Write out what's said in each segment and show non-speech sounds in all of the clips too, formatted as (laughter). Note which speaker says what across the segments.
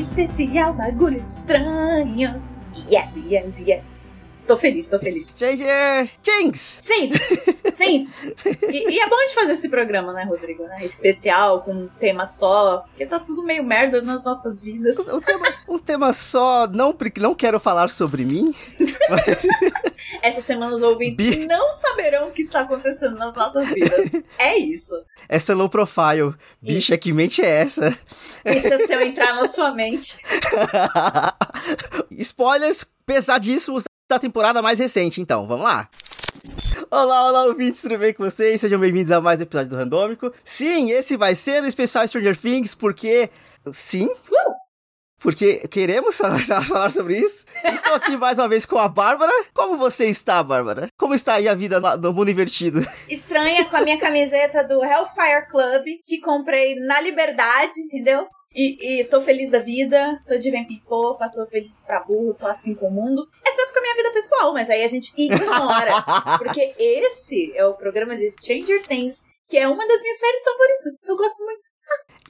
Speaker 1: Especial bagulhos estranhos. Yes, yes, yes. Tô feliz, tô feliz.
Speaker 2: Stranger Things!
Speaker 1: Sim, sim. E, e, é bom de fazer esse programa, né, Rodrigo? Né? Especial, com um tema só. Porque tá tudo meio merda nas nossas vidas.
Speaker 2: Um tema, um tema só, não, não quero falar sobre mim.
Speaker 1: Mas... (laughs) Essa semana os ouvintes Bi... não saberão o que está acontecendo nas nossas vidas. (laughs) É isso.
Speaker 2: Essa é low profile. Bicha, que mente é essa?
Speaker 1: Bicha, se eu entrar na (laughs) sua mente.
Speaker 2: Spoilers pesadíssimos da temporada mais recente, então, vamos lá. Olá, olá, ouvintes, tudo bem com vocês? Sejam bem-vindos a mais um episódio do Randômico. Sim, esse vai ser o especial Stranger Things, porque... Sim, uh! Porque queremos (laughs) falar sobre isso. Estou aqui mais uma vez com a Bárbara. Como você está, Bárbara? Como está aí a vida no mundo invertido? (laughs)
Speaker 1: Estranha com a minha camiseta do Hellfire Club, que comprei na Liberdade, entendeu? E, e tô feliz da vida, tô de bem pipoca, tô feliz pra burro, tô assim com o mundo. Exceto com a minha vida pessoal, mas aí a gente ignora. (laughs) porque esse é o programa de Stranger Things, que é uma das minhas séries favoritas. Eu gosto muito.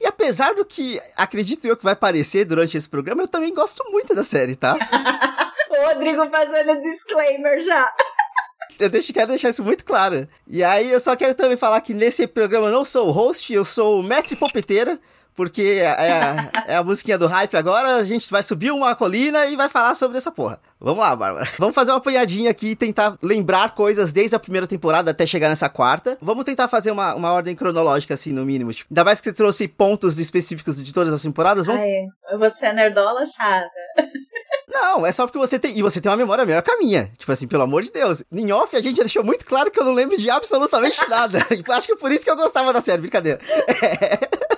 Speaker 2: E apesar do que acredito eu que vai aparecer durante esse programa, eu também gosto muito da série, tá? (laughs)
Speaker 1: o Rodrigo fazendo disclaimer já.
Speaker 2: eu deixo, quero deixar isso muito claro. E aí eu só quero também falar que nesse programa eu não sou o host, eu sou o mestre popeteira porque é, é, é, a musiquinha do hype agora, a gente vai subir uma colina e vai falar sobre essa porra. Vamos lá, Bárbara. (laughs) Vamos fazer uma apanhadinha aqui e tentar lembrar coisas desde a primeira temporada até chegar nessa quarta. Vamos tentar fazer uma, uma ordem cronológica, assim, no mínimo. Tipo, ainda mais que você trouxe pontos específicos de todas as temporadas. Vamos...
Speaker 1: Ai, você é nerdola chata. (laughs)
Speaker 2: Não, é só porque você tem. E você tem uma memória melhor que a minha. Tipo assim, pelo amor de Deus. Em off, a gente já deixou muito claro que eu não lembro de absolutamente (laughs) nada. Acho que por isso que eu gostava da série, brincadeira. É.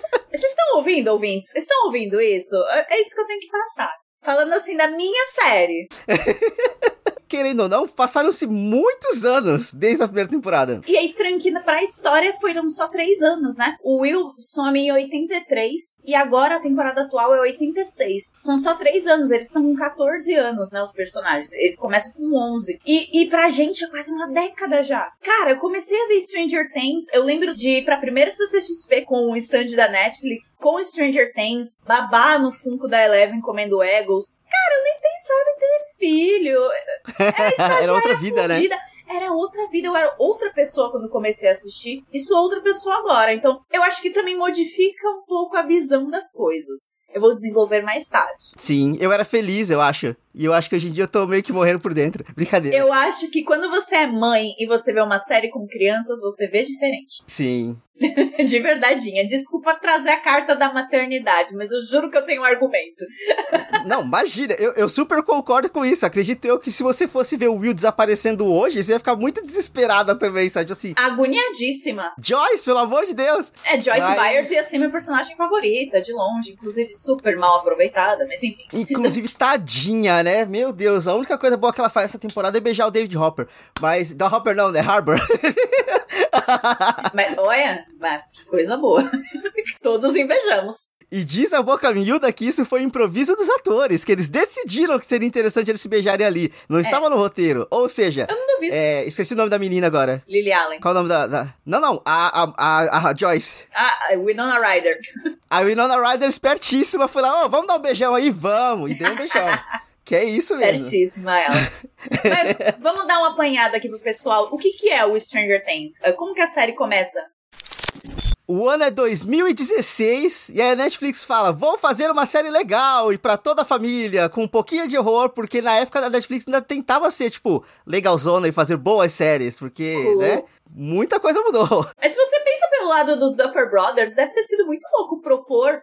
Speaker 1: Estão ouvindo, ouvintes? Estão ouvindo isso? É, é isso que eu tenho que passar. Falando assim da minha série. (laughs)
Speaker 2: querendo ou não, passaram-se muitos anos desde a primeira temporada.
Speaker 1: E é estranho que pra história foram só três anos, né? O Will some em 83 e agora a temporada atual é 86. São só três anos, eles estão com 14 anos, né? Os personagens. Eles começam com 11. E, e pra gente é quase uma década já. Cara, eu comecei a ver Stranger Things. Eu lembro de ir pra primeira CCXP com o stand da Netflix, com Stranger Things, babar no Funko da Eleven comendo Eagles. Cara, eu nem pensava em ter filho. (laughs) Era,
Speaker 2: era outra vida, fugida.
Speaker 1: né? Era outra vida, eu era outra pessoa quando comecei a assistir e sou outra pessoa agora. Então, eu acho que também modifica um pouco a visão das coisas. Eu vou desenvolver mais tarde.
Speaker 2: Sim, eu era feliz, eu acho. E eu acho que hoje em dia eu tô meio que morrendo por dentro. (laughs) Brincadeira.
Speaker 1: Eu acho que quando você é mãe e você vê uma série com crianças, você vê diferente. (laughs)
Speaker 2: Sim.
Speaker 1: de verdadeinha. Desculpa trazer a carta da maternidade, mas eu juro que eu tenho um argumento. (laughs)
Speaker 2: Não, imagina, eu, eu super concordo com isso. Acredito eu que se você fosse ver o Will desaparecendo hoje, você ia ficar muito desesperada também, sabe? Assim.
Speaker 1: Agoniadíssima.
Speaker 2: Joyce, pelo amor de Deus.
Speaker 1: É, Joyce mas... Byers ia ser meu personagem favorito, é de longe. Inclusive, super mal aproveitada, mas enfim.
Speaker 2: Inclusive, tadinha, né? Meu Deus, a única coisa boa que ela faz essa temporada é beijar o David Hopper. Mas, da Hopper não, né? Harbour.
Speaker 1: mas, olha, coisa boa. Todos invejamos.
Speaker 2: E diz a boca miúda que isso foi improviso dos atores, que eles decidiram que seria interessante eles se beijarem ali. Não é. estava no roteiro. Ou seja,
Speaker 1: eu não duvido.
Speaker 2: É, esqueci o nome da menina agora.
Speaker 1: Lily Allen.
Speaker 2: Qual o nome da. da... Não, não, a, a, a, a Joyce.
Speaker 1: A Winona Ryder.
Speaker 2: A Winona Ryder, espertíssima, foi lá, ó, oh, vamos dar um beijão aí? Vamos. E deu um beijão. (laughs) Que é isso
Speaker 1: mesmo. Espertíssima ela. (laughs) Mas vamos dar uma apanhada aqui pro pessoal. O que, que é o Stranger Things? Como que a série começa?
Speaker 2: O ano é 2016 e a Netflix fala: vou fazer uma série legal e para toda a família, com um pouquinho de horror, porque na época da Netflix ainda tentava ser, tipo, legalzona e fazer boas séries, porque, cool. né? Muita coisa mudou.
Speaker 1: Mas se você pensa pelo lado dos Duffer Brothers, deve ter sido muito louco propor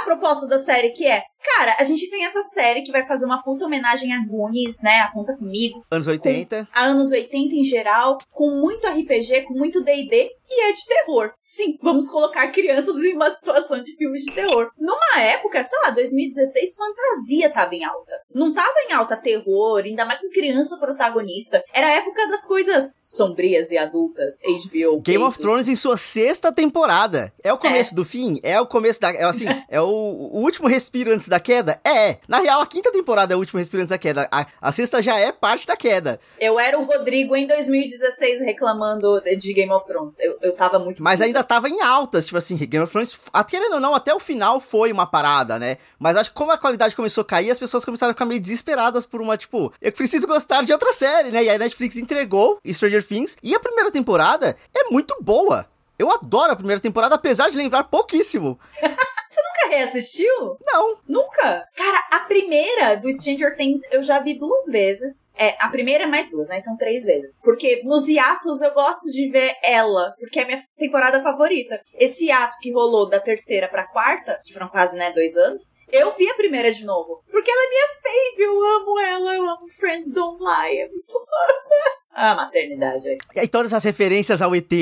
Speaker 1: a, proposta da série, que é Cara, a gente tem essa série que vai fazer uma puta homenagem a Goonies, né? A Conta Comigo.
Speaker 2: Anos 80.
Speaker 1: A anos 80 em geral, com muito RPG, com muito D&D, e é de terror. Sim, vamos colocar crianças em uma situação de filmes de terror. Numa época, sei lá, 2016, fantasia tava em alta. Não tava em alta terror, ainda mais com criança protagonista. Era a época das coisas sombrias e adultas, HBO.
Speaker 2: Game peitos. of Thrones em sua sexta temporada. É o começo é. do fim? É o começo da... É assim, (laughs) é o, o, último respiro antes da queda? É. Na real, a quinta temporada é o último respiro antes da queda. A, a sexta já é parte da queda.
Speaker 1: Eu era o Rodrigo em 2016 reclamando de Game of Thrones. Eu, eu tava muito.
Speaker 2: Mas ainda tava em altas, tipo assim, Game of Thrones, querendo ou não, até o final foi uma parada, né? Mas acho que como a qualidade começou a cair, as pessoas começaram a ficar meio desesperadas por uma, tipo, eu preciso gostar de outra série, né? E aí a Netflix entregou Stranger Things. E a primeira temporada é muito boa. Eu adoro a primeira temporada, apesar de lembrar pouquíssimo. (laughs)
Speaker 1: Reassistiu?
Speaker 2: Não.
Speaker 1: Nunca? Cara, a primeira do Stranger Things eu já vi duas vezes. É, a primeira é mais duas, né? Então três vezes. Porque nos hiatos eu gosto de ver ela, porque é a minha temporada favorita. Esse hiato que rolou da terceira pra quarta, que foram quase, né, dois anos, eu vi a primeira de novo. Porque ela é minha fave, eu amo ela, eu amo Friends Don't Lie. É muito (laughs) a maternidade aí.
Speaker 2: E todas as referências ao ET,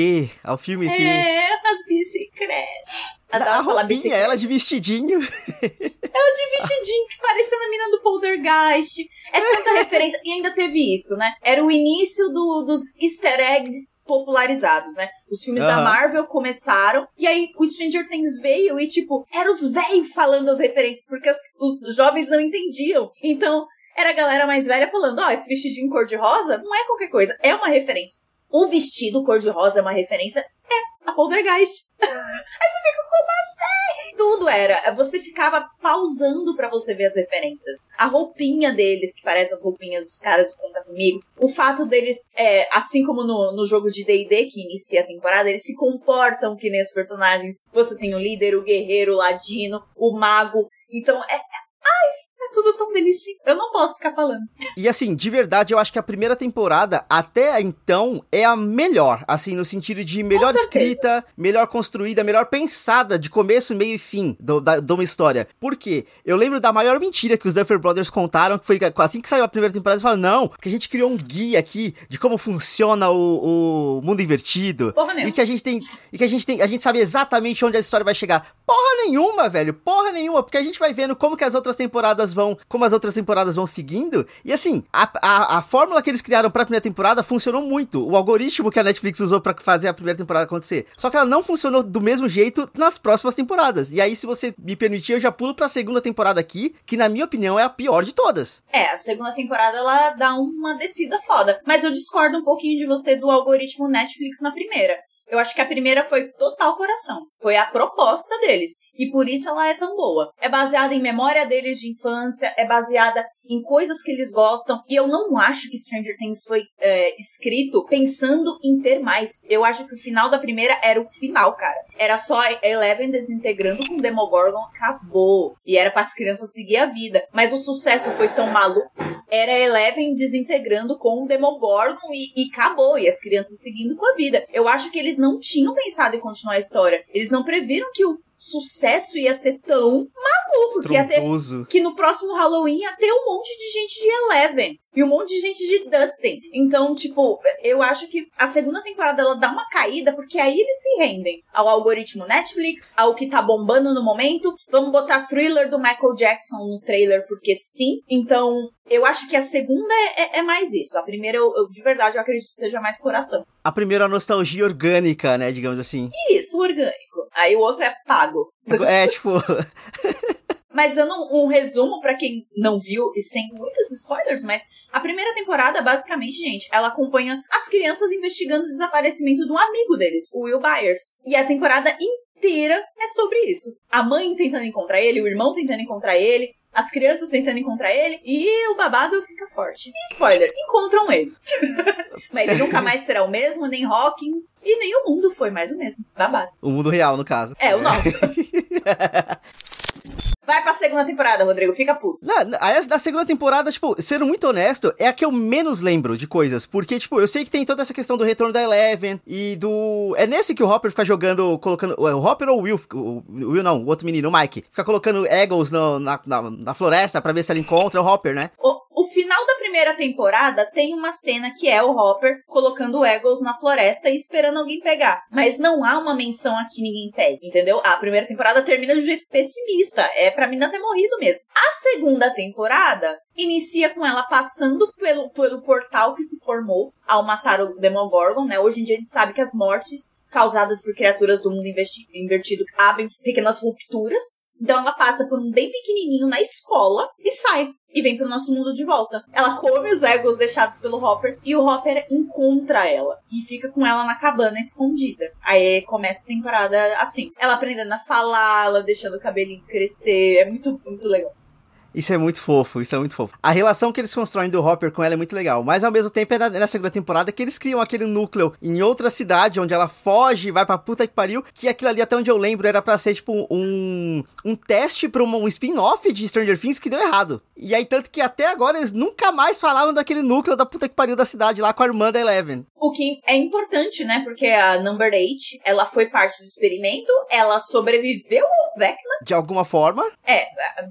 Speaker 2: ao filme ET.
Speaker 1: É, as bicicletas.
Speaker 2: a roupinha, ela de vestidinho.
Speaker 1: ela de vestidinho, que parecendo a mina do Poltergeist. É tanta (laughs) referência. E ainda teve isso, né? Era o início do, dos easter eggs popularizados, né? Os filmes da Marvel começaram, e aí o Stranger Things veio e, tipo, eram os velhos falando as referências, porque as, os jovens não entendiam. Então, era a galera mais velha falando: ó, oh, esse vestidinho cor-de-rosa não é qualquer coisa, é uma referência. O vestido cor-de-rosa é uma referência? É, a Poltergeist. (laughs) Aí você fica, como assim? Tudo era. Você ficava pausando para você ver as referências. A roupinha deles, que parece as roupinhas dos caras de Conta Comigo. O fato deles, é, assim como no, no jogo de D&D, que inicia a temporada, eles se comportam que nem os personagens. Você tem o líder, o guerreiro, o ladino, o mago. Então, é... Ai, tudo tão delicioso. Eu não posso ficar falando.
Speaker 2: E assim, de verdade, eu acho que a primeira temporada, até então, é a melhor. Assim, no sentido de melhor escrita, melhor construída, melhor pensada, de começo, meio e fim do, da, de uma história. Por quê? Eu lembro da maior mentira que os Duffer Brothers contaram, que foi assim que saiu a primeira temporada, eles falaram, não, porque a gente criou um guia aqui de como funciona o, o mundo invertido.
Speaker 1: Porra
Speaker 2: e que a gente tem. E que a gente tem. A gente sabe exatamente onde a história vai chegar. Porra nenhuma, velho. Porra nenhuma. Porque a gente vai vendo como que as outras temporadas vão vão, como as outras temporadas vão seguindo. E assim, a, a, a fórmula que eles criaram pra primeira temporada funcionou muito. O algoritmo que a Netflix usou para fazer a primeira temporada acontecer. Só que ela não funcionou do mesmo jeito nas próximas temporadas. E aí, se você me permitir, eu já pulo pra segunda temporada aqui, que na minha opinião é a pior de todas.
Speaker 1: É, a segunda temporada ela dá uma descida foda. Mas eu discordo um pouquinho de você do algoritmo Netflix na primeira. Eu acho que a primeira foi total coração. Foi a proposta deles. E por isso ela é tão boa. É baseada em memória deles de infância, é baseada em coisas que eles gostam. E eu não acho que Stranger Things foi é, escrito pensando em ter mais. Eu acho que o final da primeira era o final, cara. Era só Eleven desintegrando com Demogorgon, acabou. E era para as crianças seguir a vida. Mas o sucesso foi tão maluco. Era Eleven desintegrando com o Demogorgon e, e acabou. E as crianças seguindo com a vida. Eu acho que eles não tinham pensado em continuar a história. Eles não previram que o sucesso ia ser tão maluco que ia ter que no próximo Halloween ia ter um monte de gente de Eleven e um monte de gente de Dustin. Então, tipo, eu acho que a segunda temporada ela dá uma caída porque aí eles se rendem ao algoritmo Netflix, ao que tá bombando no momento. Vamos botar thriller do Michael Jackson no trailer porque sim. Então, eu acho que a segunda é, é, é mais isso. A primeira, eu, eu, de verdade, eu acredito que seja mais coração.
Speaker 2: A primeira é a nostalgia orgânica, né? Digamos assim.
Speaker 1: Isso, orgânico. Aí o outro é pago.
Speaker 2: É, tipo. (laughs)
Speaker 1: Mas dando um, um resumo para quem não viu e sem muitos spoilers, mas a primeira temporada, basicamente, gente, ela acompanha as crianças investigando o desaparecimento de um amigo deles, o Will Byers. E a temporada inteira é sobre isso. A mãe tentando encontrar ele, o irmão tentando encontrar ele, as crianças tentando encontrar ele e o babado fica forte. E spoiler, encontram ele. (laughs) Mas ele nunca mais será o mesmo, nem Hawkins, e nem o mundo foi mais o mesmo. Babado.
Speaker 2: O mundo real, no caso.
Speaker 1: É, o nosso. (laughs) Vai pra segunda temporada, Rodrigo, fica puto.
Speaker 2: Na, na, segunda temporada, tipo, sendo muito honesto, é a que eu menos lembro de coisas. Porque, tipo, eu sei que tem toda essa questão do retorno da Eleven e do. É nesse que o Hopper fica jogando, colocando. O Hopper ou o Will? O Will não, o outro menino, o Mike. Fica colocando Eagles no, na, na, na, floresta pra ver se ela encontra o Hopper, né?
Speaker 1: O, o final da primeira temporada tem uma cena que é o Hopper colocando o Eagles na floresta e esperando alguém pegar. Mas não há uma menção aqui ninguém pegue, entendeu? A primeira temporada termina de um jeito pessimista. É pra mim não ter morrido mesmo. A segunda temporada inicia com ela passando pelo, pelo portal que se formou ao matar o Demogorgon, né? Hoje em dia a gente sabe que as mortes causadas por criaturas do mundo invertido abrem pequenas rupturas Então ela passa por um bem pequenininho na escola e sai e vem pro nosso mundo de volta. Ela come os egos deixados pelo Hopper e o Hopper encontra ela e fica com ela na cabana escondida. Aí começa a temporada assim, ela aprendendo a falar, ela deixando o cabelinho crescer, é muito, muito legal.
Speaker 2: Isso é muito fofo, isso é muito fofo. A relação que eles constroem do Hopper com ela é muito legal, mas ao mesmo tempo é na, na, segunda temporada que eles criam aquele núcleo em outra cidade onde ela foge e vai pra puta que pariu, que aquilo ali, até onde eu lembro, era pra ser tipo um, um teste pra um, um spin-off de Stranger Things que deu errado. E aí, tanto que até agora eles nunca mais falaram daquele núcleo da puta que pariu da cidade lá com a irmã da Eleven.
Speaker 1: O que é importante, né? Porque a Number 8, ela foi parte do experimento, ela sobreviveu ao Vecna.
Speaker 2: De alguma forma.
Speaker 1: É,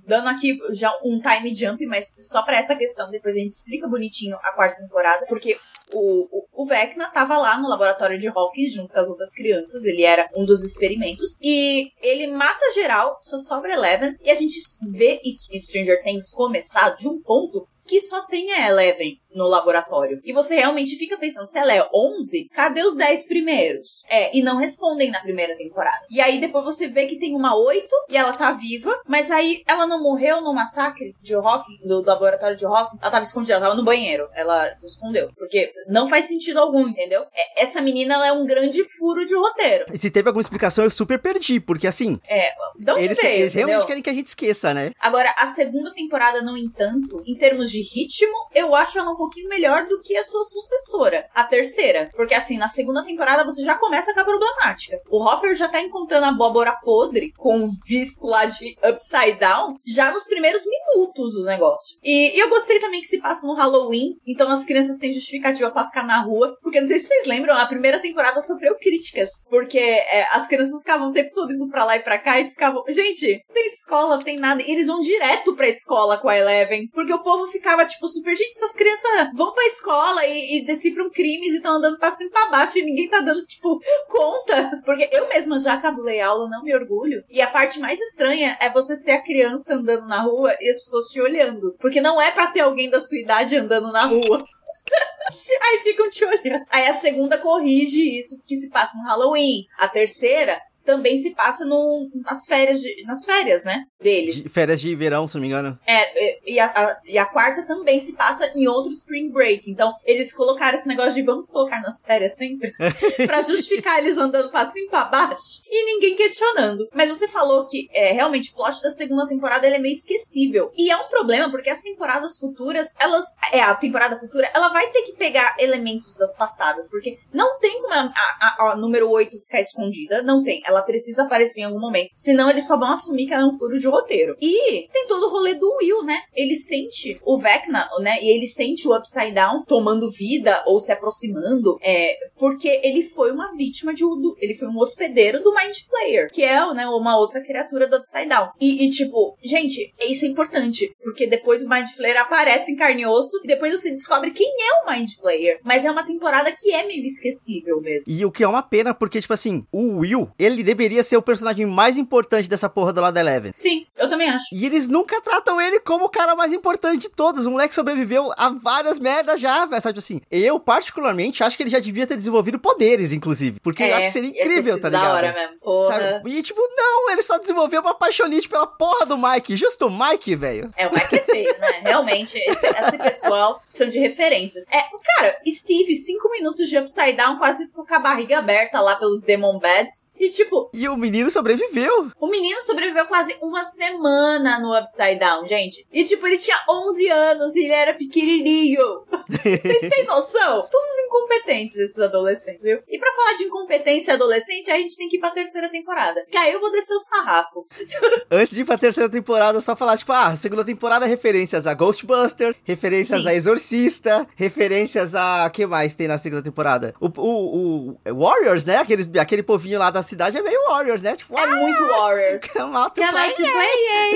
Speaker 1: dando aqui já um time jump, mas só para essa questão, depois a gente explica bonitinho a quarta temporada, porque o, o, o Vecna tava lá no laboratório de Hawkins junto com as outras crianças, ele era um dos experimentos, e ele mata geral, só sobra Eleven, e a gente vê isso em Stranger Things começar de um ponto que só tem a Eleven no laboratório. E você realmente fica pensando, se ela é 11, cadê os 10 primeiros? É, e não respondem na primeira temporada. E aí depois você vê que tem uma 8 e ela tá viva, mas aí ela não morreu no massacre de rock, do, do laboratório de rock. Ela tava escondida, ela tava no banheiro. Ela se escondeu. Porque não faz sentido algum, entendeu? É, essa menina, ela é um grande furo de roteiro.
Speaker 2: E se teve alguma explicação, eu super perdi, porque assim...
Speaker 1: É, onde
Speaker 2: eles,
Speaker 1: veio,
Speaker 2: eles realmente
Speaker 1: entendeu?
Speaker 2: querem que a gente esqueça, né?
Speaker 1: Agora, a segunda temporada, no entanto, em termos de ritmo, eu acho ela um pouquinho melhor do que a sua sucessora, a terceira. Porque assim, na segunda temporada você já começa com a problemática. O Hopper já tá encontrando a abóbora podre com o visco lá de Upside Down já nos primeiros minutos do negócio. E, e eu gostei também que se passa no Halloween, então as crianças têm justificativa pra ficar na rua. Porque não sei se vocês lembram, a primeira temporada sofreu críticas. Porque é, as crianças ficavam o tempo todo indo pra lá e pra cá e ficavam. Gente, tem escola, tem nada. E eles vão direto pra escola com a Eleven. Porque o povo ficava tipo super. Gente, essas crianças vão pra escola e, e decifram crimes e estão andando pra cima e pra baixo e ninguém tá dando, tipo, conta. Porque eu mesma já cabulei aula, não me orgulho. E a parte mais estranha é você ser a criança andando na rua e as pessoas te olhando. Porque não é pra ter alguém da sua idade andando na rua. (laughs) Aí ficam te olhando. Aí a segunda corrige isso que se passa no Halloween. A terceira também se passa no, nas férias, de, nas férias, né? Deles.
Speaker 2: De férias de verão, se não me engano.
Speaker 1: É, e a, a, e a quarta também se passa em outro Spring Break. Então, eles colocaram esse negócio de vamos colocar nas férias sempre (laughs) pra justificar eles andando pra cima e pra baixo e ninguém questionando. Mas você falou que é, realmente o plot da segunda temporada ele é meio esquecível. E é um problema porque as temporadas futuras, elas. É, a temporada futura, ela vai ter que pegar elementos das passadas. Porque não tem como a, a, a número 8 ficar escondida. Não tem. Ela precisa aparecer em algum momento. Senão eles só vão assumir que ela é um furo de roteiro. E tem todo o rolê do Will, né? Ele sente o Vecna, né? E ele sente o Upside Down tomando vida ou se aproximando. É, porque ele foi uma vítima de. Ele foi um hospedeiro do Mind Flayer, que é né, uma outra criatura do Upside Down. E, e, tipo, gente, isso é importante. Porque depois o Mind Flayer aparece em carne e osso. E depois você descobre quem é o Mind Flayer. Mas é uma temporada que é meio esquecível mesmo.
Speaker 2: E o que é uma pena, porque, tipo assim, o Will, ele deveria ser o personagem mais importante dessa porra do lado da Eleven.
Speaker 1: Sim, eu também acho.
Speaker 2: E eles nunca tratam ele como o cara mais importante de todos. O moleque sobreviveu a várias merdas já, velho. Sabe assim? Eu, particularmente, acho que ele já devia ter desenvolvido poderes, inclusive. Porque
Speaker 1: É,
Speaker 2: eu acho que seria incrível, tá
Speaker 1: da
Speaker 2: ligado?
Speaker 1: hora mesmo, porra.
Speaker 2: Sabe? E tipo, não, ele só desenvolveu uma paixonite pela porra do Mike. Justo o Mike, velho.
Speaker 1: É, o Mike é feio, né? (laughs) Realmente, esse, esse pessoal são de referências. É, cara, Steve, cinco minutos de Upside Down, quase com a barriga aberta lá pelos Demon Beds. E, tipo,
Speaker 2: E o menino sobreviveu.
Speaker 1: o menino sobreviveu quase uma semana no Upside Down, gente. E, tipo, ele tinha 11 anos e ele era pequenininho. (laughs) Vocês têm noção? Todos incompetentes esses adolescentes, viu? E pra falar de incompetência adolescente, a gente tem que ir pra terceira temporada. Que aí eu vou descer o sarrafo. (laughs)
Speaker 2: Antes de ir pra terceira temporada, só falar, tipo, ah, segunda temporada, referências a Ghostbuster, referências
Speaker 1: Sim.
Speaker 2: a Exorcista, referências a. que mais tem na segunda temporada? O, o, o Warriors, né? Aqueles, aquele povinho lá da cidade é meio Warriors, né? Tipo,
Speaker 1: É muito Warriors.
Speaker 2: come out to
Speaker 1: Can I
Speaker 2: play.
Speaker 1: to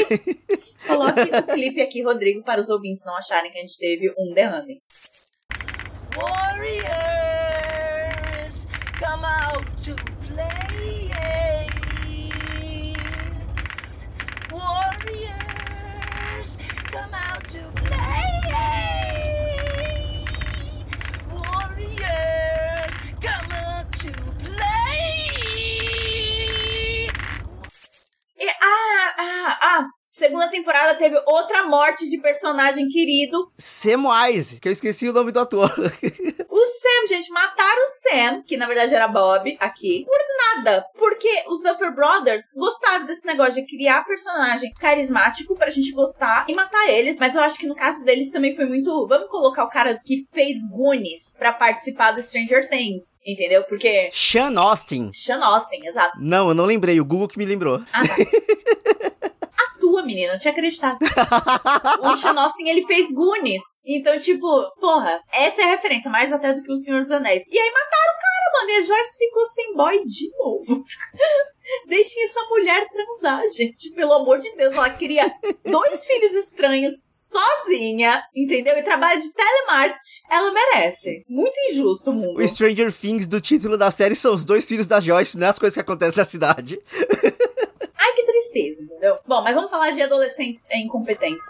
Speaker 1: play? Coloque o clipe aqui, Rodrigo, para os ouvintes não acharem que a gente teve um derrame.
Speaker 3: Warriors, come out to play. Warriors, come out
Speaker 1: ah, ah, ah, temporada teve outra morte de personagem querido.
Speaker 2: Samwise, que eu esqueci o nome do ator. (laughs)
Speaker 1: O Sam, gente, mataram o Sam, que na verdade era Bob, aqui, por nada. Porque os Duffer Brothers gostaram desse negócio de criar personagem carismático pra gente gostar e matar eles. Mas eu acho que no caso deles também foi muito. Vamos colocar o cara que fez Goonies pra participar do Stranger Things, entendeu? Porque.
Speaker 2: Sean Austin.
Speaker 1: Sean Austin, exato.
Speaker 2: Não, eu não lembrei, o Google que me lembrou.
Speaker 1: Ah, tá. (laughs) Atua, menina, não tinha acreditado. (laughs) o Sean Austin, ele fez Goonies. Então, tipo, porra, essa é a referência, mais até do que o Senhor dos Anéis. E aí mataram o cara, mano, e a Joyce ficou sem boy de novo. (laughs) Deixem essa mulher transar, gente. Pelo amor de Deus, ela cria dois filhos estranhos sozinha, entendeu? E trabalha de telemarketing. Ela merece. Muito injusto o mundo.
Speaker 2: O Stranger Things do título da série são os dois filhos da Joyce, não é as coisas que acontecem na cidade. (laughs)
Speaker 1: Tristeza, entendeu? Bom, mas vamos falar de adolescentes é, incompetentes.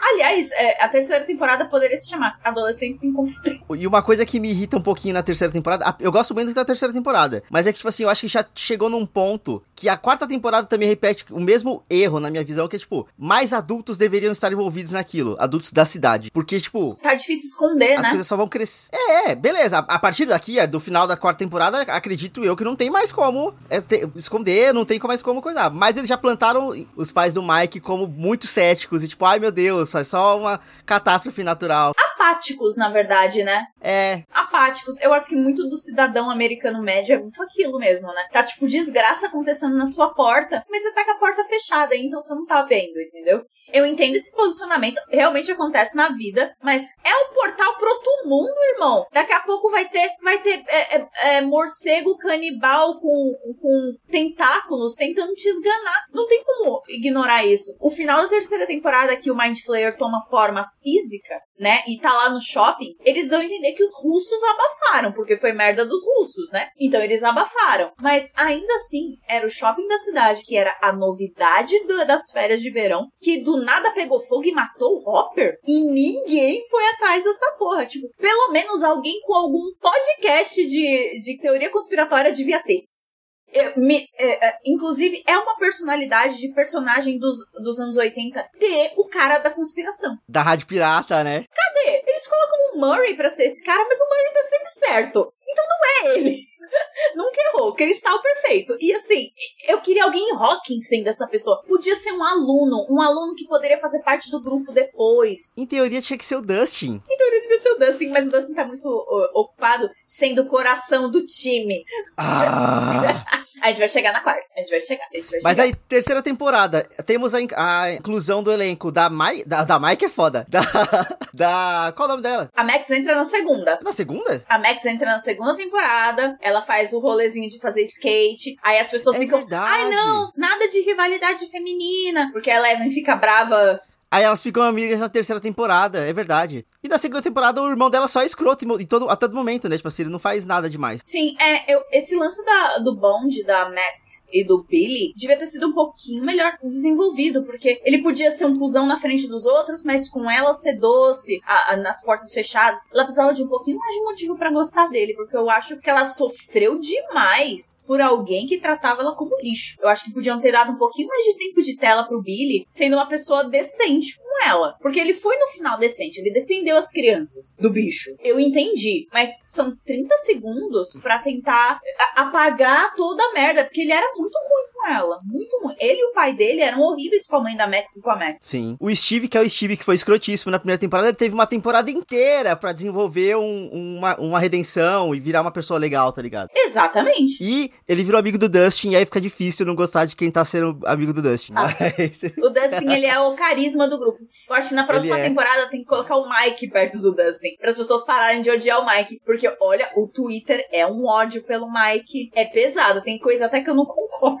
Speaker 1: Aliás, é, a terceira temporada poderia se chamar Adolescentes Incompetentes.
Speaker 2: E uma coisa que me irrita um pouquinho na terceira temporada, eu gosto muito da terceira temporada, mas é que, tipo assim, eu acho que já chegou num ponto que a quarta temporada também repete o mesmo erro, na minha visão, que é, tipo, mais adultos deveriam estar envolvidos naquilo, adultos da cidade. Porque, tipo,
Speaker 1: Tá difícil esconder,
Speaker 2: as
Speaker 1: né?
Speaker 2: coisas só vão crescer. É, é, beleza. A, partir daqui, é, do final da quarta temporada, acredito eu que não tem mais como é, esconder, não tem mais como coisar. Mas eles já plantaram os pais do Mike como muito céticos e, tipo, ai meu Deus, é só uma catástrofe natural.
Speaker 1: Apáticos, na verdade, né?
Speaker 2: É,
Speaker 1: apáticos. Eu acho que muito do cidadão americano médio é muito aquilo mesmo, né? Tá tipo desgraça acontecendo na sua porta, mas você tá com a porta fechada, então você não tá vendo, entendeu? Eu entendo esse posicionamento, realmente acontece na vida, mas é o portal pro outro mundo, irmão. Daqui a pouco vai ter, vai ter é, é, é, morcego canibal com, com tentáculos tentando te esganar. Não tem como ignorar isso. O final da terceira temporada que o Mind Flayer toma forma física, né? E tá lá no shopping, eles dão a entender que os russos abafaram, porque foi merda dos russos, né? Então eles abafaram. Mas ainda assim, era o shopping da cidade, que era a novidade do- das férias de verão, que do nada pegou fogo e matou o Hopper. E ninguém foi atrás dessa porra. Tipo, pelo menos alguém com algum podcast de, de teoria conspiratória devia ter. Eu- me- é, é, inclusive, é uma personalidade de personagem dos, dos anos 80 ter o cara da conspiração.
Speaker 2: da Rádio Pirata, né?
Speaker 1: Cadê? Eles colocam o Murray pra ser esse cara, mas o Murray tá sempre certo. Então não é ele. Nunca errou. Cristal perfeito. E assim, eu queria alguém em Hawkins sendo essa pessoa. Podia ser um aluno. Um aluno que poderia fazer parte do grupo depois.
Speaker 2: Em teoria tinha que ser o Dustin.
Speaker 1: Então ele devia ser o Dustin, mas o Dustin tá muito ó, ocupado sendo o coração do time.
Speaker 2: Ah. (laughs)
Speaker 1: A gente vai chegar na quarta. A gente vai chegar. A gente vai
Speaker 2: Mas
Speaker 1: chegar.
Speaker 2: aí, terceira temporada, temos a, in- a inclusão do elenco da Mai. Da, da Mike é foda. Da. (laughs) Da. Qual é o nome dela?
Speaker 1: A Max entra na segunda.
Speaker 2: Na segunda?
Speaker 1: A Max entra na segunda temporada, ela faz o rolezinho de fazer skate, aí as pessoas
Speaker 2: É
Speaker 1: ficam,
Speaker 2: verdade.
Speaker 1: ai não, nada de rivalidade feminina, porque a Eleven fica brava.
Speaker 2: Aí elas ficam amigas na terceira temporada, é verdade. E na segunda temporada o irmão dela só é escroto em, todo, a todo momento, né? Tipo assim, ele não faz nada demais.
Speaker 1: Sim, é, eu, esse lance da, do Bond, da Max e do Billy, devia ter sido um pouquinho melhor desenvolvido, porque ele podia ser um cuzão na frente dos outros, mas com ela ser doce, a- a- nas portas fechadas, ela precisava de um pouquinho mais de motivo pra gostar dele, porque eu acho que ela sofreu demais por alguém que tratava ela como lixo. Eu acho que podiam ter dado um pouquinho mais de tempo de tela pro Billy, sendo uma pessoa decente com ela. Porque ele foi no final decente, ele defendeu as crianças do bicho. Eu entendi, mas são 30 segundos pra tentar apagar toda a merda, porque ele era muito ruim com ela, muito ruim. Ele e o pai dele eram horríveis com a mãe da Max e com a Max.
Speaker 2: Sim. O Steve, que é o Steve que foi escrotíssimo na primeira temporada, ele teve uma temporada inteira pra desenvolver um- uma, uma redenção e virar uma pessoa legal, tá ligado?
Speaker 1: Exatamente.
Speaker 2: E ele virou amigo do Dustin, e aí fica difícil não gostar de quem tá sendo amigo do Dustin.
Speaker 1: Ah.
Speaker 2: Mas... (laughs)
Speaker 1: O Dustin, ele é o carisma do grupo. Eu acho que na próxima
Speaker 2: é.
Speaker 1: temporada tem que colocar o Mike perto do Dustin. Para as pessoas pararem de odiar o Mike. Porque, olha, o Twitter é um ódio pelo Mike. É pesado. Tem coisa até que eu não (laughs) concordo.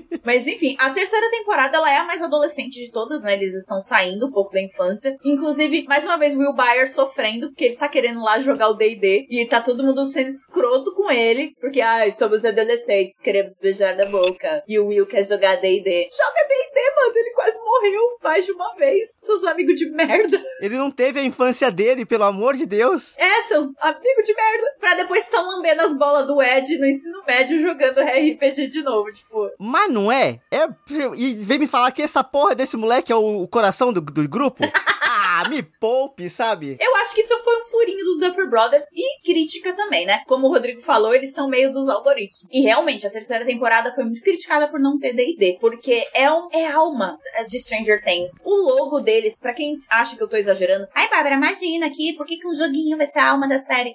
Speaker 1: Mas enfim, a terceira temporada ela é a mais adolescente de todas, né? Eles estão saindo um pouco da infância. Inclusive, mais uma vez, Will Byers sofrendo, porque ele tá querendo lá jogar o DD. E tá todo mundo sendo escroto com ele. Porque, ai, somos adolescentes, queremos beijar na boca. E o Will quer jogar DD. Joga DD, mano. Ele quase morreu mais de uma vez. Seus amigos de merda.
Speaker 2: ele não teve a infância dele, pelo amor de Deus.
Speaker 1: É, seus amigos de merda. Pra depois estar lambendo as bolas do Ed no ensino médio jogando RPG de novo. Tipo,
Speaker 2: Mas não não é? É. E vem me falar que essa porra desse moleque é o, o coração do, do grupo? (laughs) ah, me poupe, sabe?
Speaker 1: Eu acho que isso foi um furinho dos Duffer Brothers e crítica também, né? Como o Rodrigo falou, eles são meio dos algoritmos. E realmente, a terceira temporada foi muito criticada por não ter D&D, porque é, um, é alma de Stranger Things. O logo deles, pra quem acha que eu tô exagerando, ai, Bárbara, imagina aqui, por que, que um joguinho vai ser a alma da série?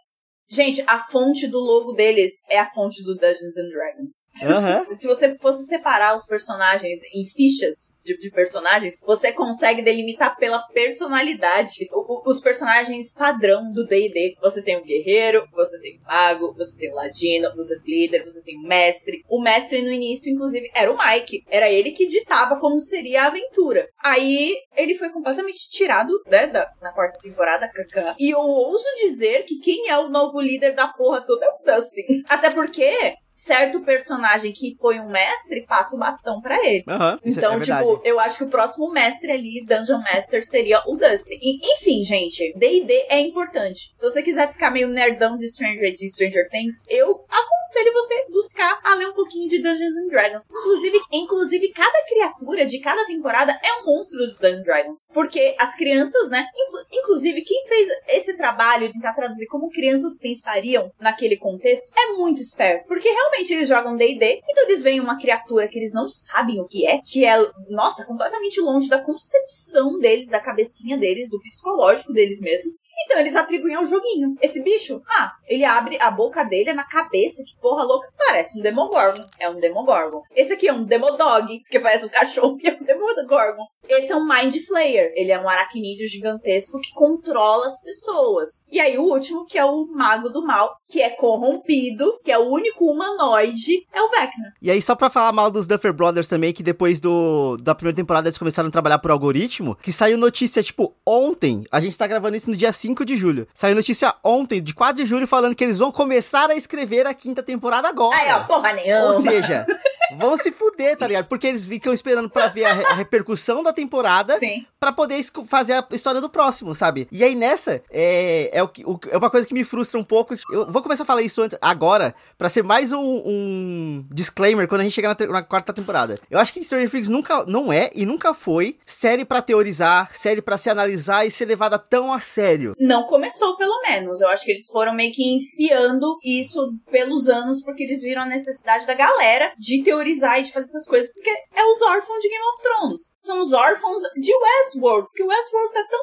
Speaker 1: Gente, a fonte do logo deles é a fonte do Dungeons and Dragons. (laughs) Se você fosse separar os personagens em fichas de, de personagens, você consegue delimitar pela personalidade o- o- os personagens padrão do D&D. Você tem o guerreiro, você tem o mago, você tem o ladino, você tem o líder, você tem o mestre. O mestre no início, inclusive, era o Mike. Era ele que ditava como seria a aventura. Aí, ele foi completamente tirado, né, da, na quarta temporada, kaká. E eu ouso dizer que quem é o novo líder da porra toda é o Dustin. Até porque certo personagem que foi um mestre passa o bastão pra ele.
Speaker 2: Isso
Speaker 1: Então,
Speaker 2: é verdade.
Speaker 1: tipo, eu acho que o próximo mestre ali, Dungeon Master, seria o Dustin. E, enfim, gente, D&D é importante. Se você quiser ficar meio nerdão de Stranger, de Stranger Things, eu aconselho você buscar a ler um pouquinho de Dungeons and Dragons. Inclusive, inclusive, cada criatura de cada temporada é um monstro do Dungeons and Dragons. Porque as crianças, né? inclu- inclusive, quem fez esse trabalho de tentar traduzir como crianças pensariam naquele contexto é muito esperto. Porque realmente eles jogam D&D, então eles veem uma criatura que eles não sabem o que é, que é, nossa, completamente longe da concepção deles, da cabecinha deles, do psicológico deles mesmo. Então eles atribuem ao joguinho. Esse bicho, ah, ele abre a boca dele é na cabeça, que porra louca, parece um Demogorgon. É um Demogorgon. Esse aqui é um Demodog, porque parece um cachorro e é um Demogorgon. Esse é um Mind Flayer. Ele é um aracnídeo gigantesco que controla as pessoas. E aí o último, que é o Mago do Mal, que é corrompido, que é o único humanoide, é o Vecna.
Speaker 2: E aí, só pra falar mal dos Duffer Brothers também, que depois do da primeira temporada eles começaram a trabalhar por algoritmo, que saiu notícia, tipo, ontem, a gente tá gravando isso no dia 5 de julho, saiu notícia ontem, de 4 de julho, falando que eles vão começar a escrever a quinta temporada agora.
Speaker 1: Aí, ó, porra nenhuma.
Speaker 2: Ou seja, (laughs) vão se fuder, tá ligado? Porque eles ficam esperando pra ver a, re- a repercussão da temporada pra poder fazer a história do próximo, sabe? E aí nessa, é, é, o, que- o- é uma coisa que me frustra um pouco. Eu vou começar a falar isso antes, agora, pra ser mais um, um disclaimer quando a gente chegar na, na quarta temporada. Eu acho que Stranger Things nunca, não é e nunca foi série pra teorizar, série pra se analisar e ser levada tão a sério.
Speaker 1: Não começou, pelo menos. Eu acho que eles foram meio que enfiando isso pelos anos, porque eles viram a necessidade da galera de teorizar e de fazer essas coisas. Porque é os órfãos de Game of Thrones. São os órfãos de Westworld. Porque Westworld tá tão